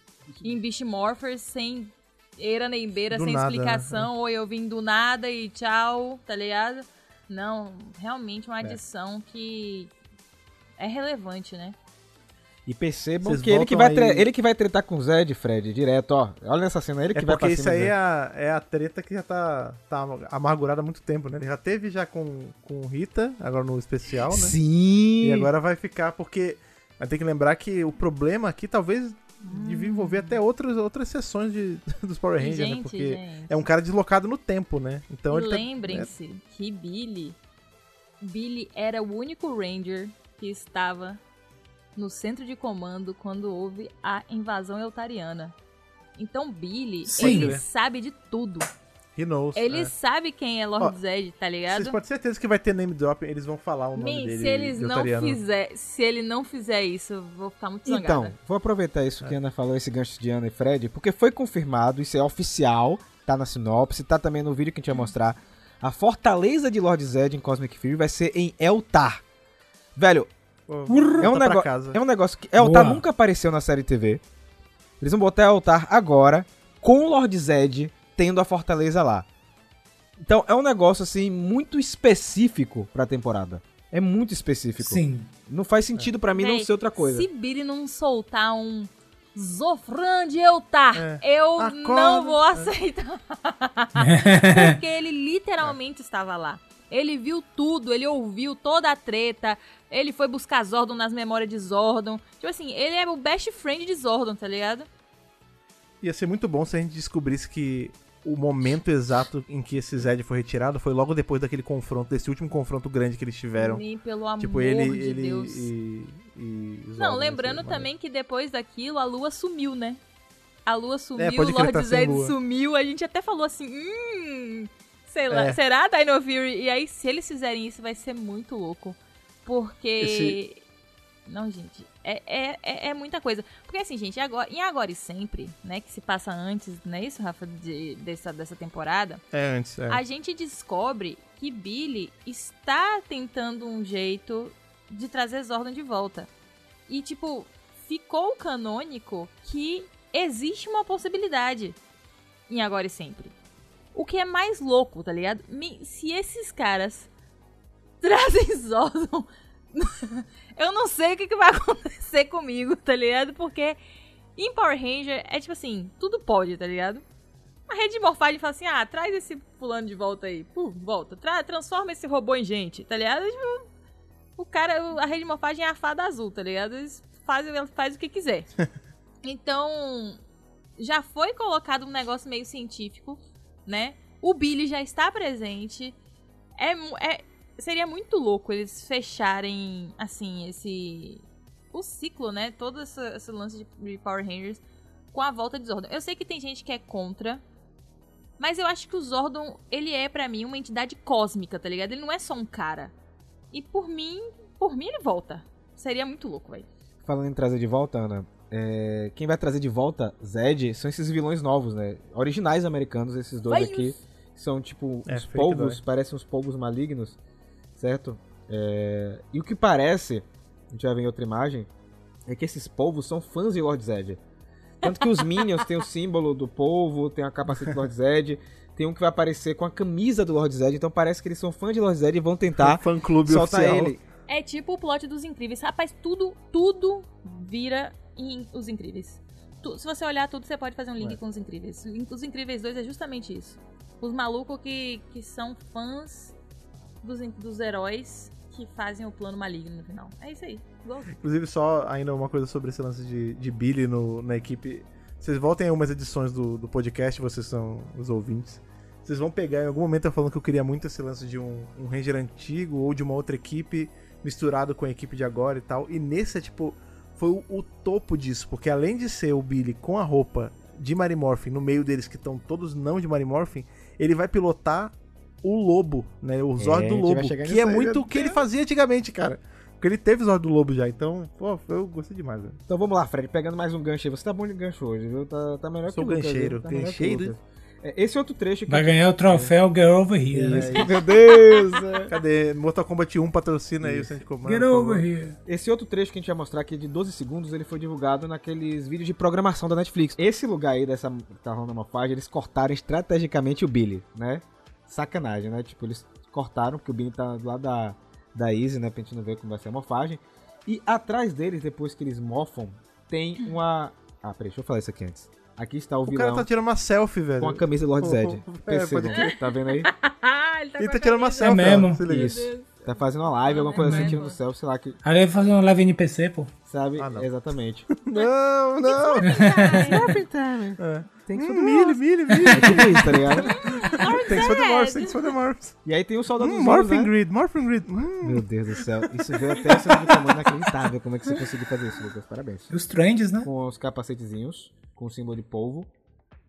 em Beast Morphers sem eira nem beira, Do sem nada, explicação, ou eu vim do nada e tchau, tá ligado? Não, realmente uma É. adição que é relevante, né? E percebam Vocês que ele que, vai aí- ele que vai tretar com o Zed, Fred, direto, ó. Olha nessa cena, ele que É vai pra porque cima isso aí é a, é a treta que já tá, tá amargurada há muito tempo, né? Ele já teve já com, com Rita, agora no especial, né? Sim! E agora vai ficar, porque vai ter que lembrar que o problema aqui talvez devia envolver até outras, outras sessões de, dos Power Rangers, né? gente, Porque gente. é um cara deslocado no tempo, né? Então tá- lembrem-se que Billy Billy era o único Ranger que estava no centro de comando quando houve a invasão eutariana. Então Billy, Sim. ele Né? sabe de tudo. He knows. Ele é. sabe quem é Lord Ó, Zed, tá Vocês ligado? podem ter certeza que vai ter name drop, eles vão falar o nome Min, dele. se eles de não fizer, se ele não fizer isso, eu vou ficar muito zangada. Então, vou aproveitar isso que a Ana falou, esse gancho de Ana e Fred, porque foi confirmado, isso é oficial, tá na sinopse, tá também no vídeo que a gente vai mostrar. A fortaleza de Lord Zed em Cosmic Fury vai ser em Eltar. Velho, Pô, é um, casa. é um negócio que. Eltar Boa. nunca apareceu na série TV. Eles vão botar Eltar agora, com o Lord Zed tendo a fortaleza lá. Então é um negócio assim muito específico pra temporada. É muito específico. Sim. Não faz sentido pra mim não Véi, ser outra coisa. Se Billy não soltar um Zofran de Eutar, É. eu Acorda. não vou aceitar. Porque ele literalmente estava lá. Ele viu tudo, ele ouviu toda a treta, ele foi buscar Zordon nas memórias de Zordon. Tipo assim, ele é o best friend de Zordon, tá ligado? Ia ser muito bom se a gente descobrisse que o momento exato em que esse Zed foi retirado foi logo depois daquele confronto, desse último confronto grande que eles tiveram. Nem pelo amor Tipo, ele, de ele Deus. e, e Não, lembrando assim, também que depois daquilo a lua sumiu, né? A lua sumiu, É, o Lord tá Zed sumiu. A gente até falou assim, hum, sei lá, É. será Dino Fury? E aí, se eles fizerem isso, vai ser muito louco. Porque. Não, gente, é, é, é, é muita coisa. Porque assim, gente, agora, em Agora e Sempre, né, que se passa antes, não é isso, Rafa, de, dessa, dessa temporada, É, antes, é. a gente descobre que Billy está tentando um jeito de trazer Zordon de volta. E, tipo, ficou canônico que existe uma possibilidade em Agora e Sempre. O que é mais louco, tá ligado? Me- Se esses caras trazem Zordon, eu não sei o que, que vai acontecer comigo, tá ligado? Porque em Power Ranger é tipo assim, tudo pode, tá ligado? A rede de morfagem fala assim: ah, traz esse fulano de volta aí. Pum, volta. Tra transforma esse robô em gente, tá ligado? Tipo, o cara, a rede de morfagem é a fada azul, tá ligado? Eles fazem, faz o que quiser. então, já foi colocado um negócio meio científico, né? O Billy já está presente. É, é- seria muito louco eles fecharem, assim, esse. O ciclo, né? Todo esse, esse lance de, Power Rangers com a volta de Zordon. Eu sei que tem gente que é contra, mas eu acho que o Zordon, ele é pra mim uma entidade cósmica, tá ligado? Ele não é só um cara. E por mim, por mim ele volta. Seria muito louco, velho. Falando em trazer de volta, Ana, é, quem vai trazer de volta Zed são esses vilões novos, né? Originais americanos, esses dois Vai aqui. São tipo É, uns polvos, parecem uns polvos malignos, certo? É, e o que parece, a gente vai ver em outra imagem, é que esses polvos são fãs de Lord Zed. Tanto que os Minions têm o símbolo do polvo, tem a capacete do Lord Zed, tem um que vai aparecer com a camisa do Lord Zed, então parece que eles são fãs de Lord Zed e vão tentar fã clube soltar oficial. ele. É tipo o plot dos Incríveis. Rapaz, tudo, tudo vira em Os Incríveis. Tu- se você olhar tudo, você pode fazer um link Ué. com Os Incríveis. Os Incríveis 2 é justamente isso. Os malucos que, que são fãs dos, dos heróis que fazem o plano maligno no final. É isso aí. Inclusive, só ainda uma coisa sobre esse lance de, de Billy no- na equipe. Vocês voltem a umas edições do, do podcast, vocês são os ouvintes. Vocês vão pegar, em algum momento eu falando que eu queria muito esse lance de um, um Ranger antigo ou de uma outra equipe misturado com a equipe de agora e tal. E nesse é tipo. Foi o, o topo disso, porque além de ser o Billy com a roupa de Mary Morphin no meio deles que estão todos não de Mary Morphin, ele vai pilotar o lobo, né? O Zord a do lobo, que é muito o que ele fazia antigamente, cara. Porque ele teve Zord do lobo já, então, pô, eu gostei demais, velho. Então vamos lá, Fred, pegando mais um gancho aí. Você tá bom de gancho hoje, viu? Tá, tá melhor Sou que o Lucas, gancheiro? Tá gancheiro. É, esse outro trecho que... Vai ganhar o troféu Get Over Here. né? Isso, Meu Deus! é. Cadê? Mortal Kombat 1 patrocina aí o Centro Comando. Get Over. Here. Esse outro trecho que a gente vai mostrar aqui de 12 segundos, ele foi divulgado naqueles vídeos de programação da Netflix. Esse lugar aí dessa que tá rolando a morfagem, eles cortaram estrategicamente o Billy, né? Sacanagem, né? Tipo, eles cortaram, porque o Billy tá do lado da, da Easy, né? Pra gente não ver como vai ser a morfagem. E atrás deles, depois que eles morfam, tem uma... Ah, peraí, deixa eu falar isso aqui antes. Aqui está o, O vilão cara tá tirando uma selfie, velho. com a camisa do Lord Oh, Zed. oh, é, Percebam, pode crer. tá vendo aí? Ele tá Ele tá tirando uma selfie, mesmo. ó, se liga. Isso. Tá fazendo uma live, alguma coisa assim, É tirando mesmo. selfie, sei lá, que, Aí ele vai fazer uma live NPC, pô. sabe? Ah, não. Exatamente. Não, não. É. Tem que Hum, fazer milho, milho, milho. É tipo isso, tá ligado? Tem que fazer morphs, tem que fazer morphs. E aí tem o soldado Hum, dos morphing né? grid, morphing grid. Hum. Meu Deus do céu. Isso veio até de tamanho inacreditável. Como é que você conseguiu fazer isso, Lucas? Parabéns. Os Stranges, né? Com os capacetezinhos, com o símbolo de polvo.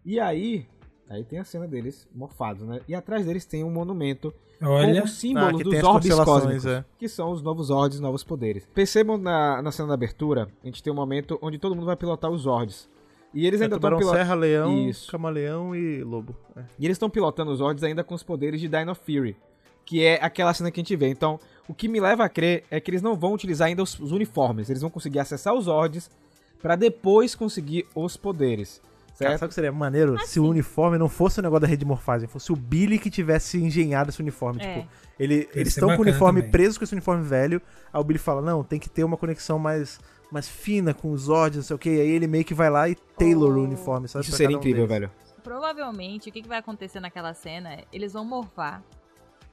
E aí, aí tem a cena deles morfados, né? E atrás deles tem um monumento Olha. com os símbolos Ah, dos orbes cósmicos, é. que são os novos Zords, novos poderes. Percebam na, na cena da abertura, a gente tem um momento onde todo mundo vai pilotar os Zords. E eles É ainda estão pilotando. Serra, Leão, Isso. Camaleão e Lobo. É. E eles estão pilotando os Zords ainda com os poderes de Dino Fury, que é aquela cena que a gente vê. Então, o que me leva a crer é que eles não vão utilizar ainda os, os uniformes, eles vão conseguir acessar os Zords pra depois conseguir os poderes, Cara, certo? sabe o que seria maneiro? Se o uniforme não fosse o negócio da redimorfagem, fosse o Billy que tivesse engenhado esse uniforme. É. Tipo, ele, eles estão com o uniforme também. preso com esse uniforme velho. Aí o Billy fala: Não, tem que ter uma conexão mais, mais fina com os Zords, não sei o que. Aí ele meio que vai lá e tailor Oh. o uniforme, sabe? Isso seria um incrível, deles. velho. Provavelmente, o que, que vai acontecer naquela cena eles vão morfar.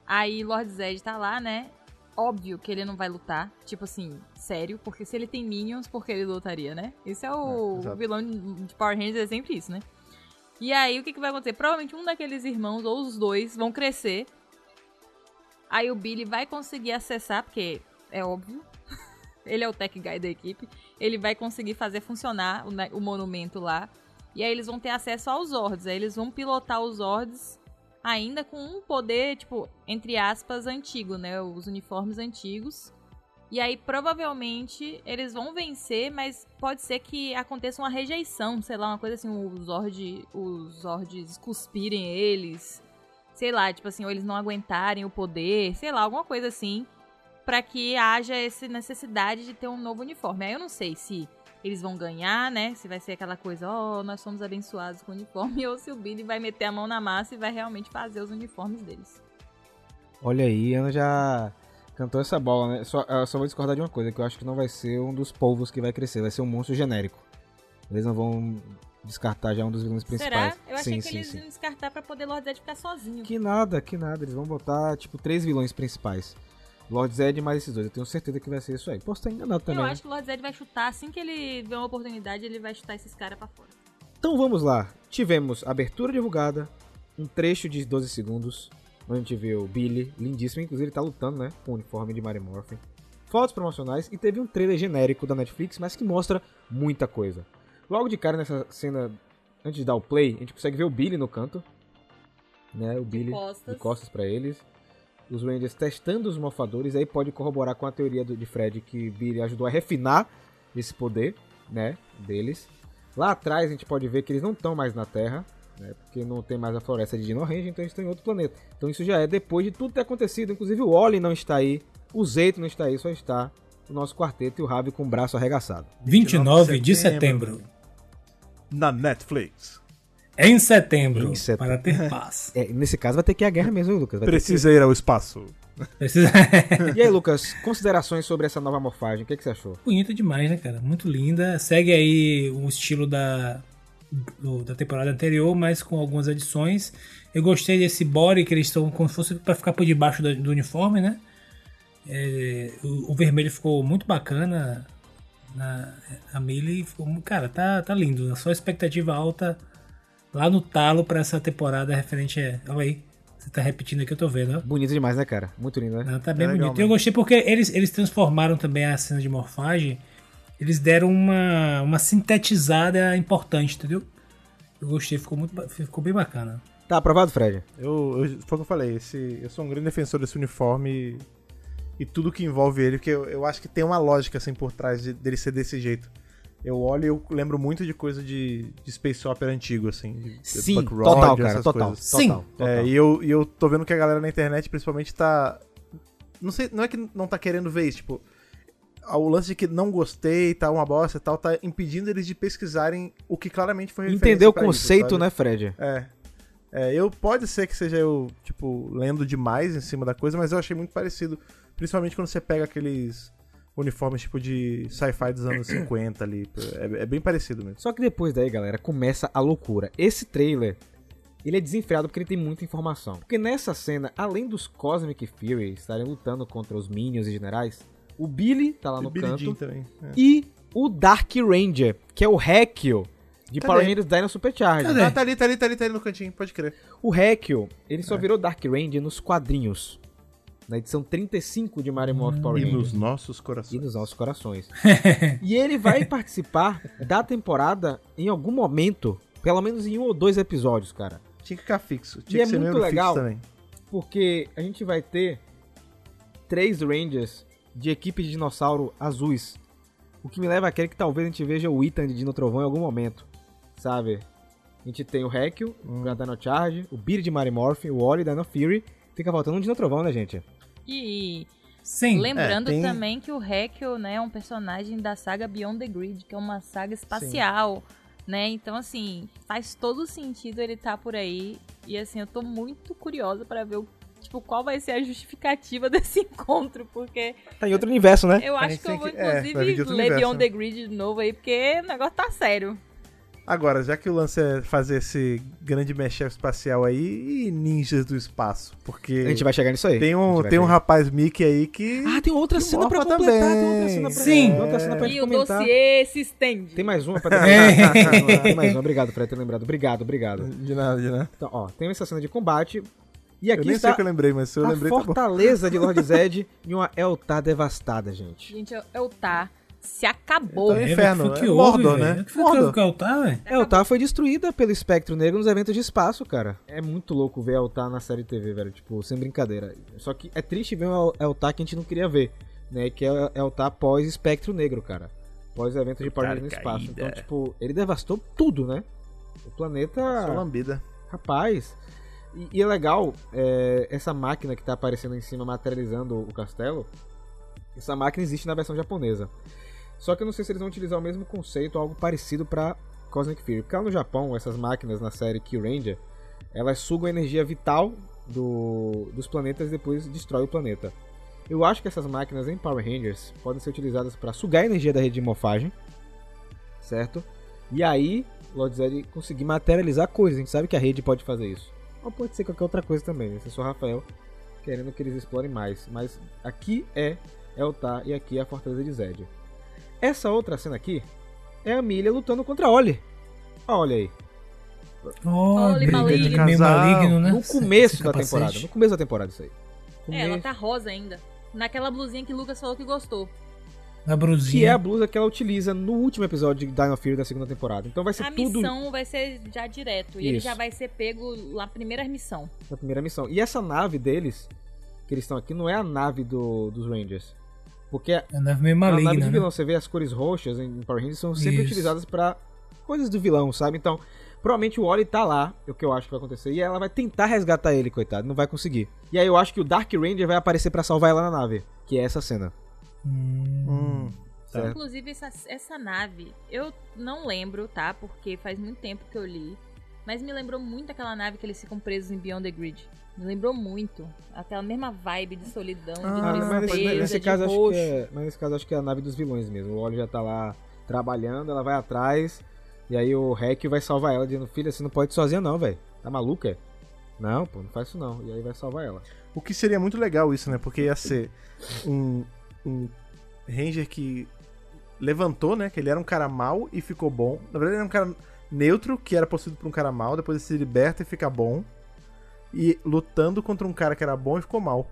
Aí Lord Zed tá lá, né? Óbvio que ele não vai lutar. Tipo assim, sério. Porque se ele tem minions, por que ele lutaria, né? Esse é o, É, o vilão de Power Rangers, é sempre isso, né? E aí, o que, que vai acontecer? Provavelmente um daqueles irmãos, ou os dois, vão crescer. Aí o Billy vai conseguir acessar, porque é óbvio. ele é o tech guy da equipe. Ele vai conseguir fazer funcionar o, o monumento lá. E aí eles vão ter acesso aos Zords. Aí eles vão pilotar os Zords ainda com um poder, tipo, entre aspas, antigo, né? Os uniformes antigos. E aí, provavelmente, eles vão vencer, mas pode ser que aconteça uma rejeição, sei lá, uma coisa assim, os Zord, os Zords cuspirem eles. Sei lá, tipo assim, ou eles não aguentarem o poder, sei lá, alguma coisa assim, pra que haja essa necessidade de ter um novo uniforme. Aí eu não sei se eles vão ganhar, né? Se vai ser aquela coisa, ó, nós somos abençoados com o uniforme, ou se o Billy vai meter a mão na massa e vai realmente fazer os uniformes deles. Olha aí, Ana já cantou essa bola, né? Só, eu só vou discordar de uma coisa, que eu acho que não vai ser um dos povos que vai crescer, vai ser um monstro genérico. Eles não vão descartar já um dos vilões principais. Será? Eu achei sim, que sim, eles sim. iam descartar pra poder Lord Zed ficar sozinho. Que nada, que nada. Eles vão botar, tipo, três vilões principais. Lord Zed mais esses dois. Eu tenho certeza que vai ser isso aí. Posso estar enganado também. Eu né? acho que o Lord Zed vai chutar, assim que ele vê uma oportunidade, ele vai chutar esses caras pra fora. Então vamos lá. Tivemos abertura divulgada, um trecho de 12 segundos, onde a gente vê o Billy, lindíssimo, inclusive ele tá lutando, né, com o uniforme de Mary Morphin. Fotos promocionais e teve um trailer genérico da Netflix, mas que mostra muita coisa. Logo de cara nessa cena, antes de dar o play, a gente consegue ver o Billy no canto, né, o Billy costas. de costas pra eles. Os Rangers testando os morfadores, aí pode corroborar com a teoria do, de Fred que Billy ajudou a refinar esse poder, né, deles. Lá atrás a gente pode ver que eles não estão mais na Terra, né, porque não tem mais a floresta de Dino Range, então eles estão em outro planeta. Então isso já é depois de tudo ter acontecido, inclusive o Oli não está aí, o Zeito não está aí, só está o nosso quarteto e o Ravi com o braço arregaçado. 29 de setembro. setembro. Na Netflix. Em setembro. Em setembro. Para ter paz. É, nesse caso vai ter que ir a guerra mesmo, Lucas? Vai ter Precisa ir ao espaço. Precisa... que- E aí, Lucas, considerações sobre essa nova morfagem, o que, é que você achou? Bonita demais, né, cara? Muito linda. Segue aí o estilo da, do- da temporada anterior, mas com algumas adições. Eu gostei desse body que eles estão como se fosse pra ficar por debaixo do, do uniforme, né? É, o, o vermelho ficou muito bacana. Na, a Millie ficou. Cara, tá, tá lindo. Só expectativa alta lá no talo pra essa temporada referente a. Olha aí. Você tá repetindo aqui, eu tô vendo, ó. Bonito demais, né, cara? Muito lindo, né? Não, tá bem É legal bonito. E eu gostei porque eles, eles transformaram também a cena de morfagem. Eles deram uma, uma sintetizada importante, entendeu? Eu gostei, ficou, muito, ficou bem bacana. Tá aprovado, Fred? Eu, eu, foi o que eu falei, esse, eu sou um grande defensor desse uniforme e, e tudo que envolve ele, porque eu, eu acho que tem uma lógica assim por trás de- dele ser desse jeito. Eu olho e eu lembro muito de coisa de, de Space Opera antigo, assim. Sim, Buck total, Rogers, cara, total, coisas. Sim. total. É, e eu, e eu tô vendo que a galera na internet, principalmente, tá. Não sei, não é que não tá querendo ver isso, tipo. O lance de que não gostei, tá uma bosta e tal, tá impedindo eles de pesquisarem o que claramente foi Entendeu o isso, conceito, sabe? né, Fred? É. É, eu pode ser que seja eu, tipo, lendo demais em cima da coisa, mas eu achei muito parecido. Principalmente quando você pega aqueles uniformes tipo de sci-fi dos anos 50 ali. É, é bem parecido mesmo. Só que depois daí, galera, começa a loucura. Esse trailer, ele é desenfreado porque ele tem muita informação. Porque nessa cena, além dos Cosmic Fury estarem lutando contra os Minions e Generais, o Billy tá lá no E Billie Jean canto também. é. e o Dark Ranger, que é o Hekio de Cadê? Power Rangers Dino Supercharge. Cadê? Ah, tá ali, tá ali, tá ali, tá ali no cantinho, pode crer. O Hekio, ele É. só virou Dark Ranger nos quadrinhos. Na edição 35 de Mario Morph Power E Rangers. nos nossos e corações. nos nossos corações. e ele vai participar da temporada em algum momento, pelo menos em um ou dois episódios, cara. Tinha que ficar fixo. E Tinha é que ser muito legal. fixo também. Porque a gente vai ter três Rangers de equipe de dinossauro azuis. O que me leva a crer que talvez a gente veja o Ethan de Dino Trovão em algum momento. sabe? A gente tem o Hekio, Hum. pra Dino Charge, o Beard de Mary Morphin, o Oli, Dino Fury. Fica faltando um Dino Trovão, né, gente? E Sim. lembrando É, tem- também que o Hekio, né, é um personagem da saga Beyond the Grid, que é uma saga espacial, né? Então, assim, faz todo sentido ele estar por aí. E, assim, eu tô muito curiosa pra ver o, tipo, qual vai ser a justificativa desse encontro, porque Tá em outro universo, né? eu acho que eu vou, é, inclusive, outro ler universo, Beyond né? the Grid de novo aí, porque o negócio tá sério. Agora, já que o lance é fazer esse grande mashup espacial aí e ninjas do espaço, porque A gente vai chegar nisso aí. tem um, tem um rapaz Mickey aí que... Ah, tem outra que cena pra completar. também. Tem outra cena pra, Sim. tem outra cena pra E o comentar. dossiê se estende. Tem mais uma pra É. Tem mais uma. Obrigado por ter lembrado. Obrigado, obrigado. De nada, de nada. Então, ó, tem essa cena de combate. E Eu aqui nem sei está o que eu lembrei, mas se eu a lembrei, tá bom. fortaleza de Lord Zed e uma Eltar devastada, gente. Gente, eu tá. Se acabou. Então, É, inferno, o que foi é que houve, Mordor, né? O que foi que Mordor. o altar, velho? Eltar foi destruída pelo Espectro Negro nos eventos de espaço, cara. É muito louco ver Eltar na série TV, velho. Tipo, sem brincadeira. Só que é triste ver um Eltar que a gente não queria ver, né? Que é Eltar pós Espectro Negro, cara. Pós evento de Power no espaço. caída. Então, tipo, ele devastou tudo, né? O planeta. Só lambida. Rapaz. E, e é legal, é, essa máquina que tá aparecendo em cima materializando o castelo. Essa máquina existe na versão japonesa. Só que eu não sei se eles vão utilizar o mesmo conceito algo parecido pra Cosmic Fury. Porque lá no Japão, essas máquinas na série Key Ranger, elas sugam a energia vital do, dos planetas e depois destrói o planeta. Eu acho que essas máquinas em Power Rangers podem ser utilizadas para sugar a energia da rede de morfagem, certo? E aí, Lord Zed conseguir materializar coisas. A gente sabe que a rede pode fazer isso. Ou pode ser qualquer outra coisa também. Esse é só Rafael querendo que eles explorem mais. Mas aqui é Eltar e aqui é a Fortaleza de Zed. Essa outra cena aqui é a Milha lutando contra a Oli. Olha aí. Oh, Oli briga maligno. de Casal. maligno, né? No começo esse da capacete. temporada. No começo da temporada isso aí. É, ela tá rosa ainda. Naquela blusinha que o Lucas falou que gostou. Na Que é a blusa que ela utiliza no último episódio de Dino Fury da segunda temporada. Então vai ser A tudo missão vai ser já direto. E ele Isso. já vai ser pego na primeira missão. na primeira missão. E essa nave deles, que eles estão aqui, não é a nave do, dos Rangers. Porque a É a nave meio nave maligna, de né? vilão, você vê as cores roxas em Power Rangers, são sempre Isso. utilizadas pra coisas do vilão, sabe? Então, provavelmente o Wally tá lá, é o que eu acho que vai acontecer, e ela vai tentar resgatar ele, coitado, não vai conseguir. E aí eu acho que o Dark Ranger vai aparecer pra salvar ela na nave, que é essa cena. Hum. Hum. Certo? Inclusive, essa, essa nave, eu não lembro, tá? Porque faz muito tempo que eu li. Mas me lembrou muito aquela nave que eles ficam presos em Beyond the Grid. Me lembrou muito. Aquela mesma vibe de solidão, de Ah, mas tristeza, nesse, nesse de caso acho roxo. que é, mas nesse caso acho que é a nave dos vilões mesmo. O Wally já tá lá trabalhando, ela vai atrás, e aí o Hack vai salvar ela, dizendo, filha, você não pode ir sozinha não, velho. Tá maluca? é?" Não, pô, não faz isso não. E aí vai salvar ela. O que seria muito legal isso, né? Porque ia ser um, um Ranger que levantou, né? Que ele era um cara mau e ficou bom. Na verdade, ele era um cara neutro, que era possuído por um cara mau, depois ele se liberta e fica bom. E lutando contra um cara que era bom e ficou mal.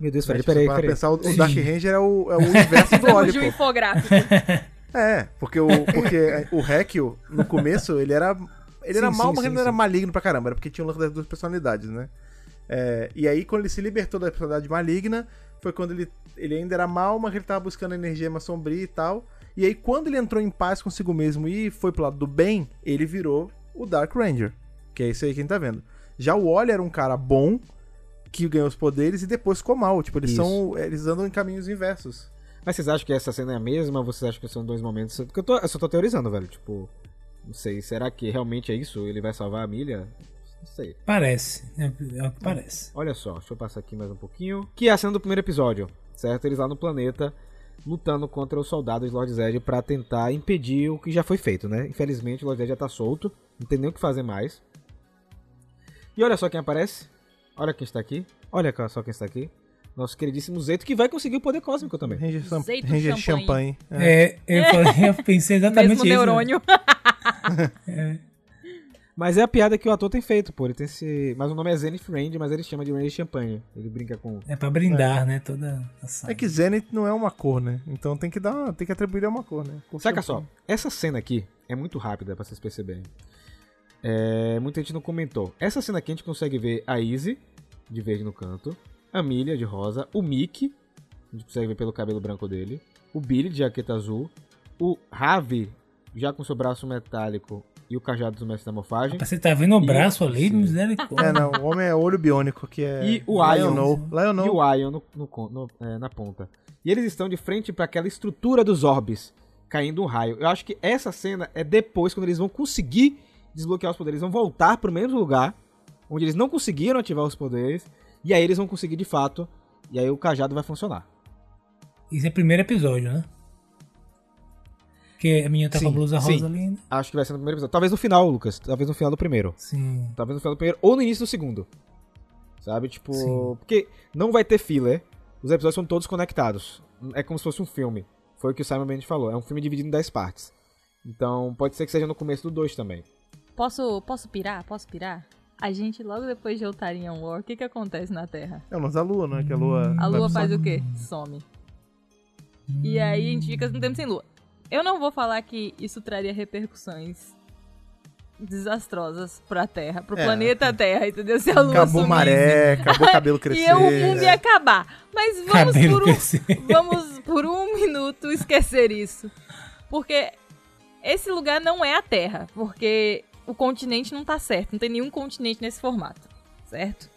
Meu Deus, peraí, peraí, pra peraí. pensar, o. Dark Ranger é o, é o inverso do Oli, de um pô. infográfico. É, porque o, porque o Hekio, no começo, ele era. Ele era Sim, mal, sim, mas ele não era maligno pra caramba, era porque tinha o lance das duas personalidades, né? É, e aí, quando ele se libertou da personalidade maligna, foi quando ele, ele ainda era mal, mas ele tava buscando energia mais sombria e tal. E aí, quando ele entrou em paz consigo mesmo e foi pro lado do bem, ele virou o Dark Ranger. Que é isso aí que a gente tá vendo. Já o Wally era um cara bom, que ganhou os poderes e depois ficou mal. Tipo, eles Isso. são. Eles andam em caminhos inversos. Mas vocês acham que essa cena é a mesma ou vocês acham que são dois momentos? Porque eu, tô, eu só tô teorizando, velho. Tipo, não sei, será que realmente é isso? Ele vai salvar a milha? Não sei. Parece. É, é o que parece. Olha só, deixa eu passar aqui mais um pouquinho. Que é a cena do primeiro episódio, certo? Eles lá no planeta lutando contra os soldados de Lord Zed pra tentar impedir o que já foi feito, né? Infelizmente o Lord Zed já tá solto, não tem nem o que fazer mais. E olha só quem aparece. Olha quem está aqui. Olha só quem está aqui. Nosso queridíssimo Zeito, que vai conseguir o poder cósmico também. Ranger, Sam- Zeito Ranger champanhe. champanhe. É. É, eu, falei, eu pensei exatamente Mesmo isso. neurônio. Mas é a piada que o ator tem feito, pô. Ele tem esse. Mas o nome é Zenith Range, mas ele chama de Range Champanhe. Ele brinca com. É pra brindar, né? Toda. É que Zenith não é uma cor, né? Então tem que dar, tem que atribuir a uma cor, né? Cor Saca só, essa cena aqui é muito rápida pra vocês perceberem. É, muita gente não comentou. Essa cena aqui a gente consegue ver a Izzy, de verde no canto, a Milha, de rosa, o Mickey, a gente consegue ver pelo cabelo branco dele, o Billy, de jaqueta azul, o Ravi, já com seu braço metálico e o cajado dos mestres da morfagem. Você tá vendo o E- braço ali? Sim. Misericórdia. É, não, o homem é olho biônico, que é. E o Ion. Lionel. Lionel. E o Ion no- no no- é, na ponta. E eles estão de frente para aquela estrutura dos orbes, caindo um raio. Eu acho que essa cena é depois, quando eles vão conseguir desbloquear os poderes. Vão voltar pro mesmo lugar, onde eles não conseguiram ativar os poderes. E aí eles vão conseguir de fato. E aí o cajado vai funcionar. Esse é o primeiro episódio, né? Que a menina tá com a Sim, blusa sim. rosa ali. né? Acho que vai ser no primeiro episódio. Talvez no final, Lucas. Talvez no final do primeiro. Sim. Talvez no final do primeiro ou no início do segundo. Sabe? Tipo. Sim. Porque não vai ter filler. Os episódios são todos conectados. É como se fosse um filme. Foi o que o Simon Bennett falou. É um filme dividido em 10 partes. Então pode ser que seja no começo do 2 também. Posso, posso pirar? Posso pirar? A gente, logo depois de Eltarian War, o que que acontece na Terra? É o lance da lua, né? Que a lua. A lua faz o quê? Some. E aí a gente fica um tempo sem lua. Eu não vou falar que isso traria repercussões desastrosas pra Terra, pro É. planeta Terra, entendeu? Se a lua Acabou sumisse. maré, acabou o cabelo E crescer. eu, o mundo ia acabar. Mas vamos Cabelo por, um, crescer. vamos por um minuto esquecer isso. Porque esse lugar não é a Terra. Porque o continente não tá certo. Não tem nenhum continente nesse formato. Certo?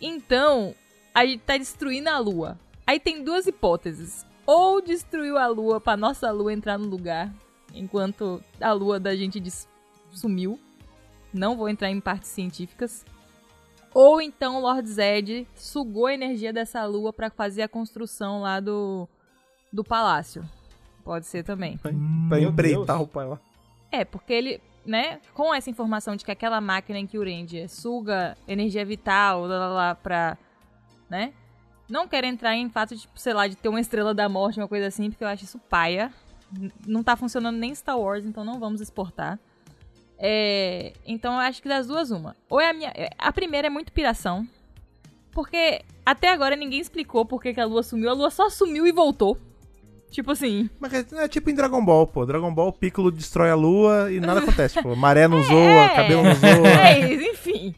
Então, a gente tá destruindo a Lua. Aí tem duas hipóteses. Ou destruiu a Lua pra nossa Lua entrar no lugar. Enquanto a Lua da gente sumiu. Não vou entrar em partes científicas. Ou então o Lord Zed sugou a energia dessa lua pra fazer a construção lá do, do palácio. Pode ser também. Pra empreitar Deus. o lá. É, porque ele, né, com essa informação de que aquela máquina em Kyurendia suga energia vital, lá, lá, lá, pra, né, não quero entrar em fato de, sei lá, de ter uma estrela da morte, uma coisa assim, porque eu acho isso paia. Não tá funcionando nem Star Wars, então não vamos exportar. É, então eu acho que das duas, uma. Ou é a minha. é- A primeira é muito piração. Porque até agora ninguém explicou por que, que a lua sumiu. A lua só sumiu e voltou. Tipo assim. Mas é, é tipo em Dragon Ball, pô. Dragon Ball, o Piccolo destrói a lua e nada acontece. Tipo, maré não zoa, cabelo não zoa. É isso, enfim.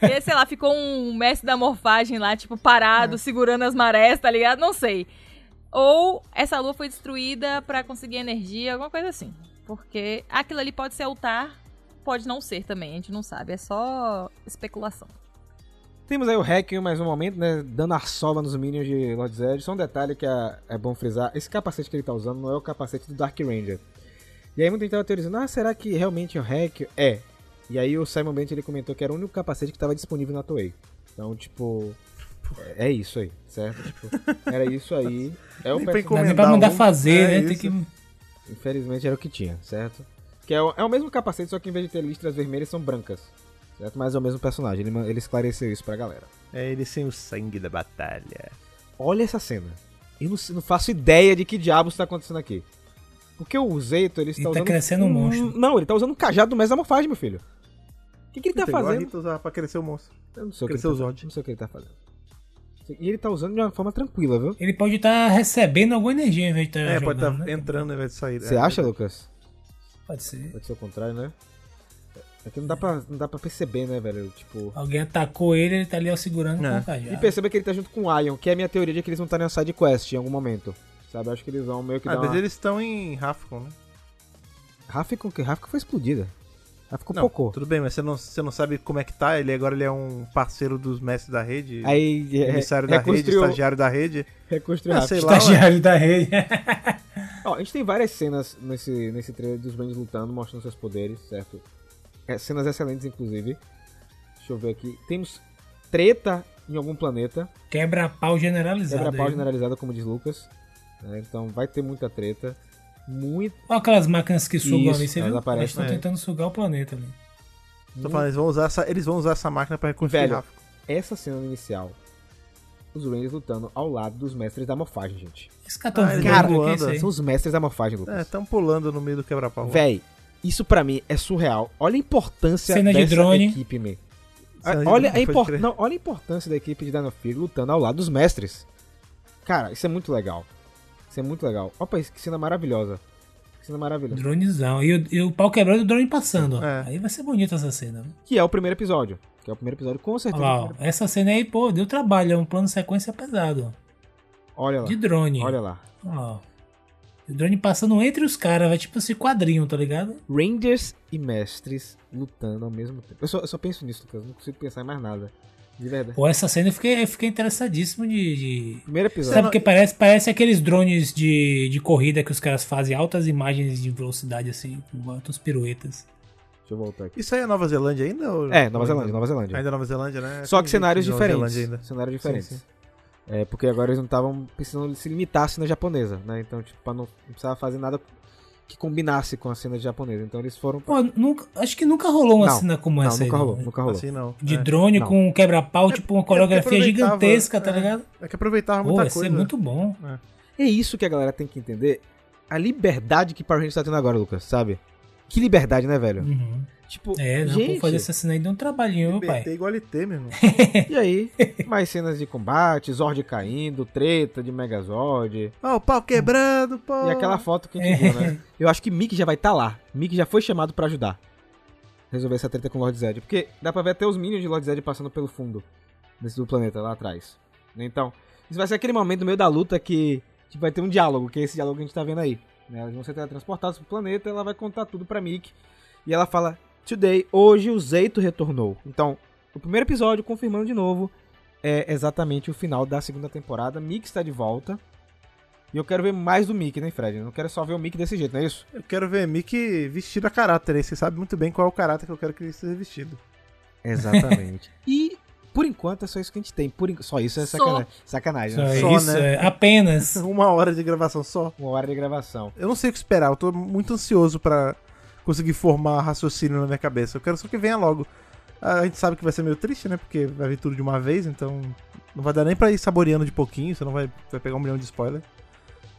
E, sei lá, ficou um mestre da morfagem lá, tipo, parado, É. segurando as marés, tá ligado? Não sei. Ou essa lua foi destruída pra conseguir energia, alguma coisa assim. Porque aquilo ali pode ser altar, pode não ser também, a gente não sabe. É só especulação. Temos aí o Requiem mais um momento, né? Dando a sova nos minions de Lord Zed. Só um detalhe que é, é bom frisar: esse capacete que ele tá usando não é o capacete do Dark Ranger. E aí muita gente tava teorizando: ah, será que realmente é o Requiem? É. E aí o Simon Bennett ele comentou que era o único capacete que tava disponível na Toei. Então, tipo. É é isso aí, certo? Tipo, era isso aí. É o pra encomendar pra mandar um. fazer, É né? Tem que. Infelizmente era o que tinha, certo? Que é o, é o mesmo capacete, só que em vez de ter listras vermelhas são brancas. Certo? Mas é o mesmo personagem. Ele, ele esclareceu isso pra galera. É ele sem o sangue da batalha. Olha essa cena. Eu não, não faço ideia de que diabos tá acontecendo aqui. Porque o Zeito, ele está Ele tá usando. crescendo um monstro. Não, ele tá usando um cajado do mestre da morfagem, meu filho. O que, que ele tá Pegou a fazendo? Rita usava pra crescer o monstro. Eu não sei o que ele Cresceu tá os. Não sei o que ele tá fazendo. E ele tá usando de uma forma tranquila, viu? Ele pode estar recebendo alguma energia em vez de estar É, pode jogando, estar né? entrando ao invés de sair. Você É, acha, Lucas? Pode ser. Pode ser o contrário, né? É que não dá pra, não dá pra perceber, né, velho? Tipo. Alguém atacou ele, ele tá ali ó, segurando É. com o cajado. E perceba que ele tá junto com o Ion, que é a minha teoria de que eles vão estar em uma side quest em algum momento. Sabe? Eu acho que eles vão meio que Às dar vezes uma... eles estão em Rafcon, né? Rafficon, que Rafficon foi explodida. Rafficon Não, pocou. tudo bem, mas você não, você não sabe como é que tá. Ele agora ele é um parceiro dos mestres da rede. Aí é, emissário da rede, estagiário da rede. reconstruiu Ah, sei lá. Estagiário da rede. Ó, a gente tem várias cenas nesse, nesse trailer dos Rangers lutando, mostrando seus poderes, certo? É, cenas excelentes, inclusive. Deixa eu ver aqui. Temos treta em algum planeta. Quebra-pau generalizado. Quebra-pau aí. generalizada, como diz Lucas. né? Então vai ter muita treta. Muito. Olha aquelas máquinas que sugam Isso, ali, você elas viu? aparecem, Elas estão é. tentando sugar o planeta ali. Tô falando, eles vão usar essa, eles vão usar essa máquina pra reconstruir Velho. Essa cena inicial. Os Rangers lutando ao lado dos mestres da morfagem, gente. Esse cara tão Ah, ele voando tá voando, isso aí. São os mestres da morfagem, É, Lucas. estão pulando no meio do quebra-pau. Véi, isso pra mim é surreal. Olha a importância Cena de dessa drone. equipe, me. Cena de Olha a, pode impor- crer. não, olha a importância da equipe de Dino Fury lutando ao lado dos mestres. Cara, isso é muito legal. Isso é muito legal. Opa, que cena maravilhosa. Que cena maravilhosa. Dronezão. E, o- e o pau quebrando e o drone passando. É. Aí vai ser bonita essa cena. Que é o primeiro episódio. Que é o primeiro episódio, com Olha certeza. lá, ó. Essa cena aí, pô, deu trabalho. É um plano de sequência pesado. Olha lá. De drone. Olha lá. Olha lá, ó. O drone passando entre os caras, vai tipo esse quadrinho, tá ligado? Rangers e mestres lutando ao mesmo tempo. Eu só, eu só penso nisso, Lucas. Não consigo pensar em mais nada. De verdade. Pô, essa cena eu fiquei, eu fiquei interessadíssimo de. de- Primeiro episódio. Sabe porque parece, parece aqueles drones de, de corrida que os caras fazem altas imagens de velocidade, assim, com altas piruetas. Deixa eu voltar aqui. Isso aí é Nova Zelândia ainda? Ou... É, Nova Zelândia, Nova Zelândia. Ainda é Nova Zelândia, né? Só que cenários Nova diferentes. Cenários diferentes. sim. É, porque agora eles não estavam precisando se limitar à cena japonesa, né? Então, tipo, pra não, não precisava fazer nada que combinasse com a cena japonesa. Então eles foram. Pô, nunca, acho que nunca rolou uma Não, cena como não, essa aí. nunca rolou, não. nunca rolou. Assim não. De é. drone Não. com um quebra-pau, tipo uma é coreografia aproveitava, gigantesca, tá é. ligado? É que aproveitava Pô, muita ia ser coisa. muito bom. É isso que a galera tem que entender. A liberdade que Power Rangers tá tendo agora, Lucas, sabe? Que liberdade, né, velho? Uhum. Tipo, É, não, gente, pô, fazer essa cena aí deu um trabalhinho, meu pai. Igual LT, meu irmão. e aí? Mais cenas de combate, Zord caindo, treta de Megazord. Ó, o pau quebrando, pô. E aquela foto que a gente viu, né? Eu acho que Mickey já vai estar lá. Mickey já foi chamado pra ajudar. Resolver essa treta com o Lord Zed. Porque dá pra ver até os minions de Lord Zed passando pelo fundo desse do planeta lá atrás. Então, isso vai ser aquele momento no meio da luta que tipo, vai ter um diálogo, que é esse diálogo que a gente tá vendo aí. né? Elas vão ser teletransportadas pro planeta, ela vai contar tudo pra Mickey. E ela fala: Today, hoje o Zeito retornou. Então, o primeiro episódio, confirmando de novo, é exatamente o final da segunda temporada. Mickey está de volta. E eu quero ver mais do Mickey, né, Fred? Eu não quero só ver o Mickey desse jeito, não é isso? Eu quero ver Mickey vestido a caráter aí. Você sabe muito bem qual é o caráter que eu quero que ele seja vestido. Exatamente. e, por enquanto, é só isso que a gente tem. Por Só isso é Só. sacanagem. Sacanagem, Só né? Só, isso, né? é, apenas. Uma hora de gravação só. Uma hora de gravação. Eu não sei o que esperar. Eu tô muito ansioso pra conseguir formar raciocínio na minha cabeça. Eu quero só que venha logo. A gente sabe que vai ser meio triste, né? Porque vai vir tudo de uma vez, então não vai dar nem pra ir saboreando de pouquinho, você não vai, vai pegar um milhão de spoiler.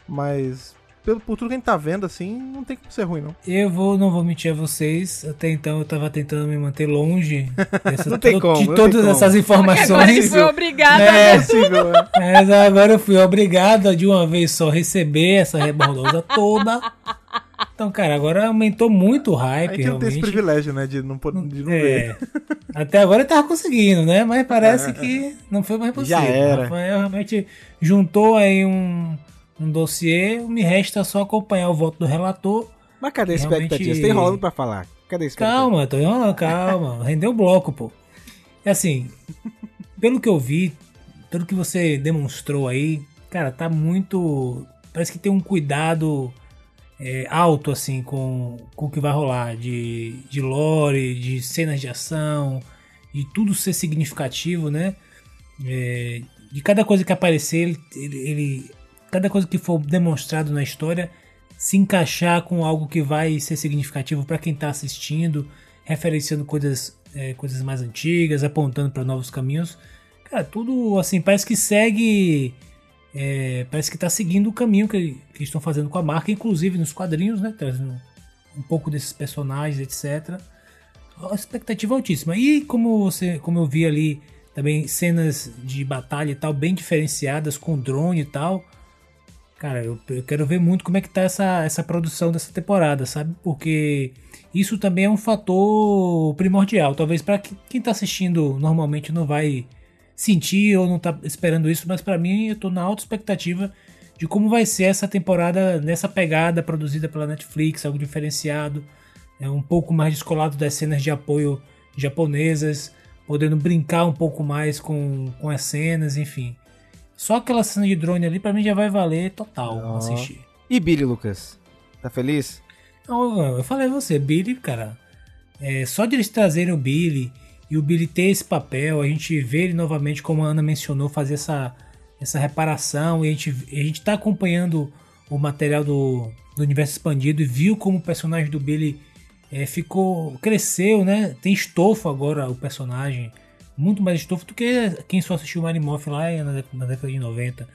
Mas, pelo, por tudo que a gente tá vendo, assim, não tem como ser ruim, não. Eu vou, não vou mentir a vocês. Até então eu tava tentando me manter longe dessa- Não tem to- como, de não todas tem como. essas Agora ele informações. foi obrigado É. a É possível, né? Mas agora eu fui obrigado a de uma vez só receber essa rebordosa toda. Então, cara, agora aumentou muito o A hype, gente não tem esse realmente. privilégio, né? De não, poder- de não ver. É. Até agora ele tava conseguindo, né? Mas parece que não foi mais possível. Já era. Rafael realmente juntou aí um, um dossiê. Me resta só acompanhar o voto do relator. Mas cadê a Realmente- expectativa? Você tem enrolando pra falar. Cadê a expectativa? Calma, tô enrolando, calma. Rendeu o bloco, pô. É assim, pelo que eu vi, pelo que você demonstrou aí, cara, tá muito. Parece que tem um cuidado é, alto, assim, com, com o que vai rolar. De, de lore, de cenas de ação, de tudo ser significativo, né? É, de cada coisa que aparecer, ele, ele, Cada coisa que for demonstrado na história se encaixar com algo que vai ser significativo para quem tá assistindo, referenciando coisas, é, coisas mais antigas, apontando para novos caminhos. Cara, tudo assim, parece que segue. É, parece que tá seguindo o caminho que, que estão fazendo com a marca, inclusive nos quadrinhos, né? Trazendo um pouco desses personagens, etc. A expectativa altíssima. E como você, como eu vi ali também cenas de batalha e tal bem diferenciadas com drone e tal. Cara, eu, eu quero ver muito como é que tá essa, essa produção dessa temporada, sabe? Porque isso também é um fator primordial. Talvez para quem tá assistindo normalmente não vai sentir ou não tá esperando isso, mas para mim eu tô na alta expectativa de como vai ser essa temporada nessa pegada produzida pela Netflix, algo diferenciado, é um pouco mais descolado das cenas de apoio japonesas, podendo brincar um pouco mais com, com as cenas, enfim. Só aquela cena de drone ali pra mim já vai valer total Ó. assistir. E Billy, Lucas? Tá feliz? Não, eu falei você, Billy, cara, é, só de eles trazerem o Billy e o Billy ter esse papel, a gente vê ele novamente, como a Ana mencionou, fazer essa, essa reparação, e a gente, a gente tá acompanhando o material do, do universo expandido e viu como o personagem do Billy é, ficou, cresceu, né? Tem estofo agora o personagem, muito mais estofo do que quem só assistiu o Morphin lá na, dé- na década de 90.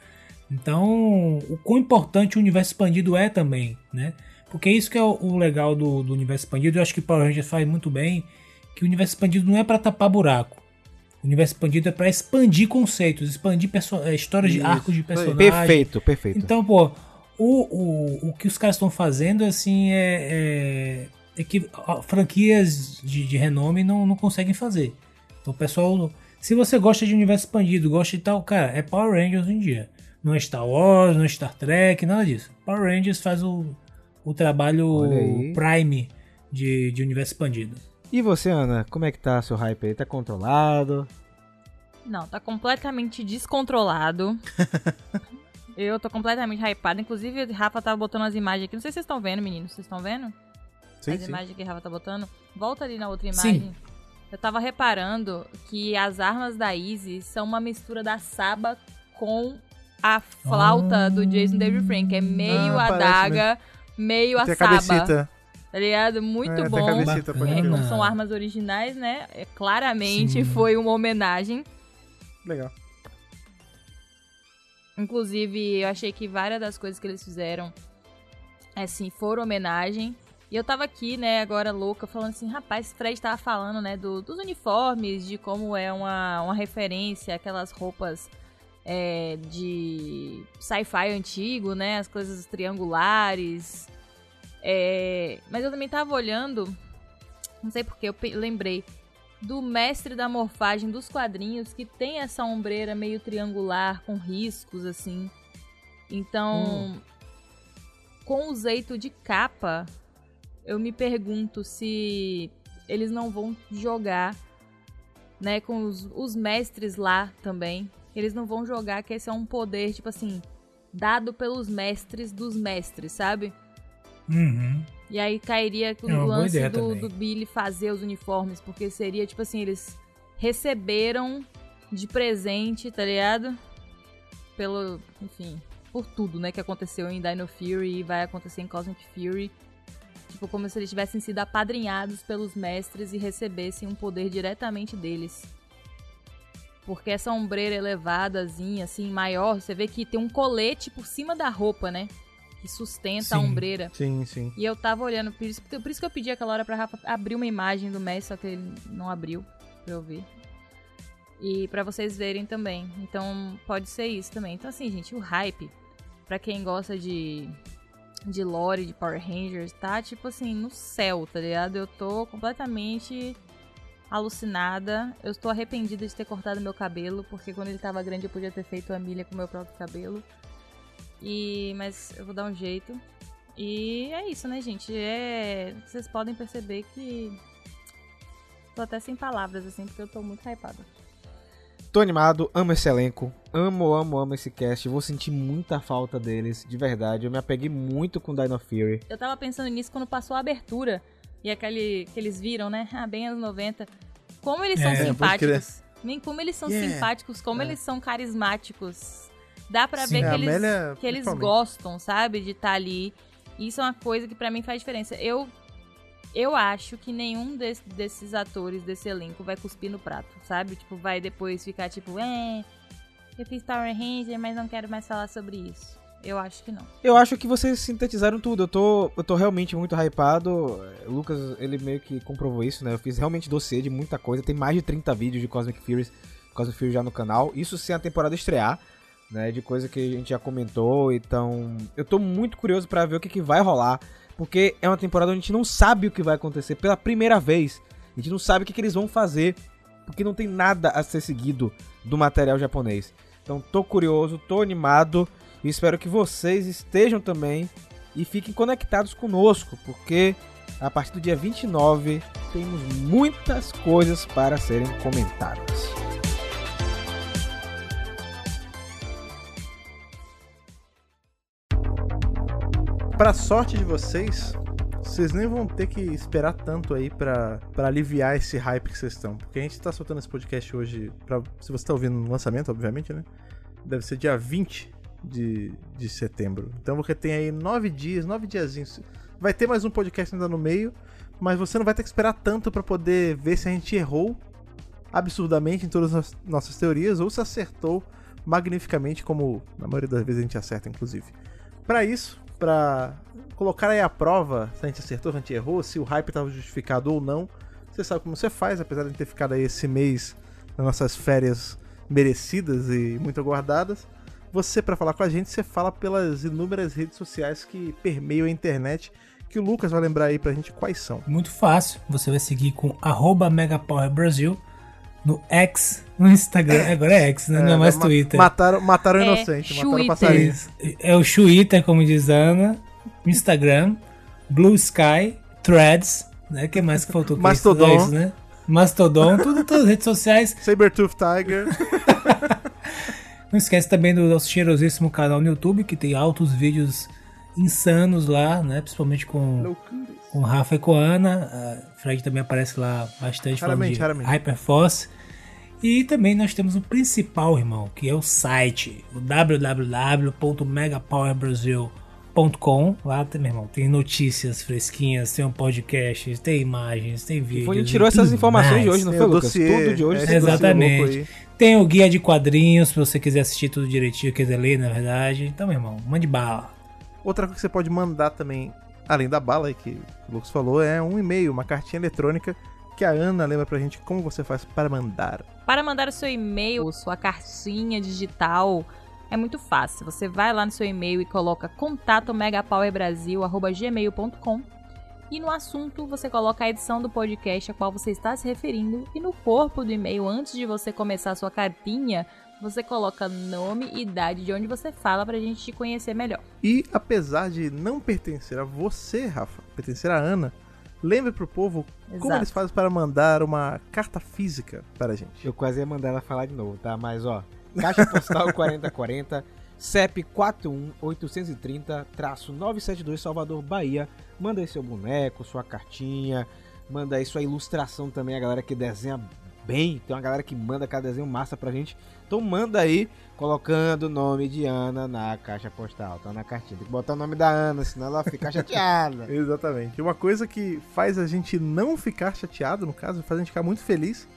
Então, o quão importante o universo expandido é também, né? Porque isso que é o, o legal do, do universo expandido, eu acho que Power Rangers faz muito bem, que o universo expandido não é para tapar buraco. O universo expandido é para expandir conceitos, expandir eh, histórias de Isso, arcos de isso aí. personagens. Perfeito, perfeito. Então, pô, o, o, o que os caras estão fazendo, assim, é, é, é que franquias de, de renome não, não conseguem fazer. Então, o pessoal, se você gosta de universo expandido, gosta de tal, cara, é Power Rangers hoje em dia. Não é Star Wars, não é Star Trek, nada disso. Power Rangers faz o, o trabalho. Prime de, de universo expandido. E você, Ana, como é que tá seu hype aí? Tá controlado? Não, tá completamente descontrolado. eu tô completamente hypada. Inclusive, Rafa tava botando as imagens aqui. Não sei se vocês estão vendo, meninos. Vocês estão vendo? Sim, as sim. imagens que a Rafa tá botando. Volta ali na outra Sim. imagem. Eu tava reparando que as armas da Izzy são uma mistura da Saba com a flauta do Jason David Frank. É meio Ah, a parece daga, meio a Saba. cabecita. Tá ligado? Muito É, bom. É, como são armas originais, né? É, claramente Sim. foi uma homenagem. Legal. Inclusive, eu achei que várias das coisas que eles fizeram, assim, foram homenagem. E eu tava aqui, né, agora louca, falando assim, rapaz, esse Fred tava falando, né, do- dos uniformes, de como é uma, uma referência, aquelas roupas é, de sci-fi antigo, né, as coisas triangulares. É, mas eu também tava olhando, não sei porque, eu lembrei do mestre da morfagem dos quadrinhos que tem essa ombreira meio triangular com riscos assim. Então, com o jeito de capa, eu me pergunto se eles não vão jogar, né, com os, os mestres lá também. Eles não vão jogar que esse é um poder, tipo assim, dado pelos mestres dos mestres, sabe? Uhum. E aí cairia o É uma boa lance do, do Billy fazer os uniformes, porque seria tipo assim, eles receberam de presente, tá ligado? Pelo, enfim, por tudo, né, que aconteceu em Dino Fury e vai acontecer em Cosmic Fury. Tipo, como se eles tivessem sido apadrinhados pelos mestres e recebessem um poder diretamente deles. Porque essa ombreira elevadazinha, assim, maior, você vê que tem um colete por cima da roupa, né? Que sustenta a Sim. ombreira. Sim, sim. E eu tava olhando, por isso, por isso que eu pedi aquela hora pra Rafa abrir uma imagem do Messi, só que ele não abriu pra eu ver. E pra vocês verem também. Então pode ser isso também. Então assim, gente, o hype, pra quem gosta de de lore, de Power Rangers, tá tipo assim, no céu, tá ligado? Eu tô completamente alucinada. Eu estou arrependida de ter cortado meu cabelo, porque quando ele tava grande eu podia ter feito a milha com meu próprio cabelo. E mas eu vou dar um jeito. E é isso, né, gente? É, vocês podem perceber que tô até sem palavras assim, porque eu tô muito hypada. Tô animado, amo esse elenco, amo, amo, amo esse cast. Vou sentir muita falta deles, de verdade. Eu me apeguei muito com Dino Fury. Eu tava pensando nisso quando passou a abertura e aquele que eles viram, né? Ah, bem anos 90. Como eles são É, simpáticos. Nem como eles são Yeah. simpáticos, como É. eles são carismáticos. Dá pra Sim. ver É, que eles, Amélia, que eles gostam, sabe? De estar ali. Isso é uma coisa que pra mim faz diferença. Eu eu acho que nenhum des- desses atores desse elenco vai cuspir no prato, sabe? Tipo, vai depois ficar tipo, é, eu fiz Power Ranger, mas não quero mais falar sobre isso. Eu acho que não. Eu acho que vocês sintetizaram tudo. Eu tô, eu tô realmente muito hypado. O Lucas, ele meio que comprovou isso, né? Eu fiz realmente dossiê de muita coisa. Tem mais de 30 vídeos de Cosmic Fury, Cosmic Fury já no canal. Isso sem a temporada estrear, né? De coisa que a gente já comentou. Então, eu tô muito curioso pra ver o que, que vai rolar. Porque é uma temporada onde a gente não sabe o que vai acontecer pela primeira vez. A gente não sabe o que, que eles vão fazer. Porque não tem nada a ser seguido do material japonês. Então, tô curioso, tô animado. E espero que vocês estejam também e fiquem conectados conosco, porque a partir do dia 29 temos muitas coisas para serem comentadas. Pra sorte de vocês, vocês nem vão ter que esperar tanto aí pra aliviar esse hype que vocês estão. Porque a gente tá soltando esse podcast hoje, pra, se você tá ouvindo no lançamento, obviamente, né? Deve ser dia 20 de, de setembro. Então você tem aí nove dias, nove diazinhos. Vai ter mais um podcast ainda no meio, mas você não vai ter que esperar tanto pra poder ver se a gente errou absurdamente em todas as nossas teorias ou se acertou magnificamente, como na maioria das vezes a gente acerta, inclusive. Pra isso, pra colocar aí a prova se a gente acertou, se a gente errou, se o hype estava justificado ou não, você sabe como você faz, apesar de ter ficado aí esse mês nas nossas férias merecidas e muito aguardadas. Você, pra falar com a gente, você fala pelas inúmeras redes sociais que permeiam a internet, que o Lucas vai lembrar aí pra gente quais são. Muito fácil. Você vai seguir com arroba no X, no Instagram. Agora é X, né? não é mais ma- Twitter. Mataram, mataram o É, inocente, mataram o Twitter. passarinho. Isso. É o Twitter, como diz Ana, Instagram, Blue Sky, Threads, né? que mais que faltou? Que Mastodon. é isso, né? Mastodon, tudo, todas as redes sociais. Sabertooth Tiger. Não esquece também do nosso cheirosíssimo canal no YouTube, que tem altos vídeos insanos lá, né? Principalmente com, com o Rafa e com a Ana. A Fred também aparece lá bastante Raramente, falando de. Hyperforce. E também nós temos o principal, irmão, que é o site, o www.megapowerbrasil.com. Lá, tem, meu irmão, tem notícias fresquinhas, tem um podcast, tem imagens, tem vídeos. Foi, tirou essas informações de mais. hoje, não Tem foi, Lucas? dossiê, Tudo de hoje. é, Exatamente. Tem o guia de quadrinhos, se você quiser assistir tudo direitinho, quiser ler, na verdade. Então, meu irmão, mande bala. Outra coisa que você pode mandar também, além da bala que o Lucas falou, é um e-mail, uma cartinha eletrônica que a Ana lembra pra gente como você faz para mandar. Para mandar o seu e-mail, sua cartinha digital, é muito fácil. Você vai lá no seu e-mail e coloca contato megapowerbrasil@gmail.com e no assunto você coloca a edição do podcast a qual você está se referindo e no corpo do e-mail, antes de você começar a sua cartinha, você coloca nome e idade de onde você fala pra gente te conhecer melhor. E apesar de não pertencer a você, Rafa, pertencer a Ana, lembre pro povo como Exato. eles fazem para mandar uma carta física para a gente. Eu quase ia mandar ela falar de novo, tá? Mas ó, Caixa Postal 4040, CEP 41830-972 Salvador, Bahia. Manda aí seu boneco, sua cartinha, manda aí sua ilustração também, a galera que desenha bem. Tem uma galera que manda cada desenho massa pra gente. Então manda aí, colocando o nome de Ana na caixa postal, tá na cartinha. Tem que botar o nome da Ana, senão ela fica chateada. Exatamente. Uma coisa que faz a gente não ficar chateado, no caso, faz a gente ficar muito feliz,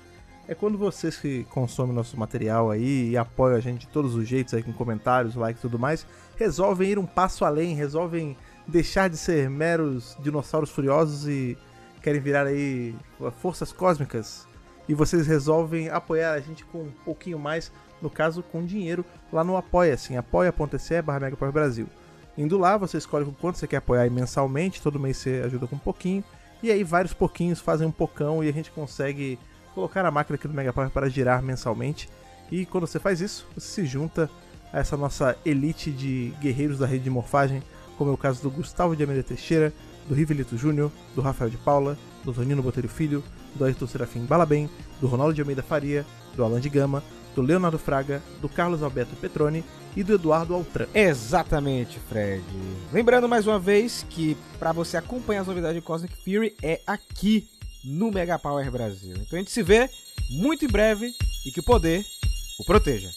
é quando vocês que consomem nosso material aí e apoiam a gente de todos os jeitos aí com comentários, likes e tudo mais, resolvem ir um passo além, resolvem deixar de ser meros dinossauros furiosos e querem virar aí forças cósmicas. E vocês resolvem apoiar a gente com um pouquinho mais, no caso com dinheiro, lá no Apoia-se, em apoia.se barra Megapower Brasil. Indo lá, você escolhe com quanto você quer apoiar mensalmente, todo mês você ajuda com um pouquinho, e aí vários pouquinhos fazem um pocão e a gente consegue colocar a máquina aqui do Megapower para girar mensalmente. E quando você faz isso, você se junta a essa nossa elite de guerreiros da rede de morfagem, como é o caso do Gustavo de Almeida Teixeira, do Rivelito Júnior, do Rafael de Paula, do Tonino Botelho Filho, do Ayrton Serafim Balabem, do Ronaldo de Almeida Faria, do Alan de Gama, do Leonardo Fraga, do Carlos Alberto Petroni e do Eduardo Altran. Exatamente, Fred. Lembrando mais uma vez que para você acompanhar as novidades de Cosmic Fury é aqui no Mega Power Brasil. Então a gente se vê muito em breve e que o poder o proteja.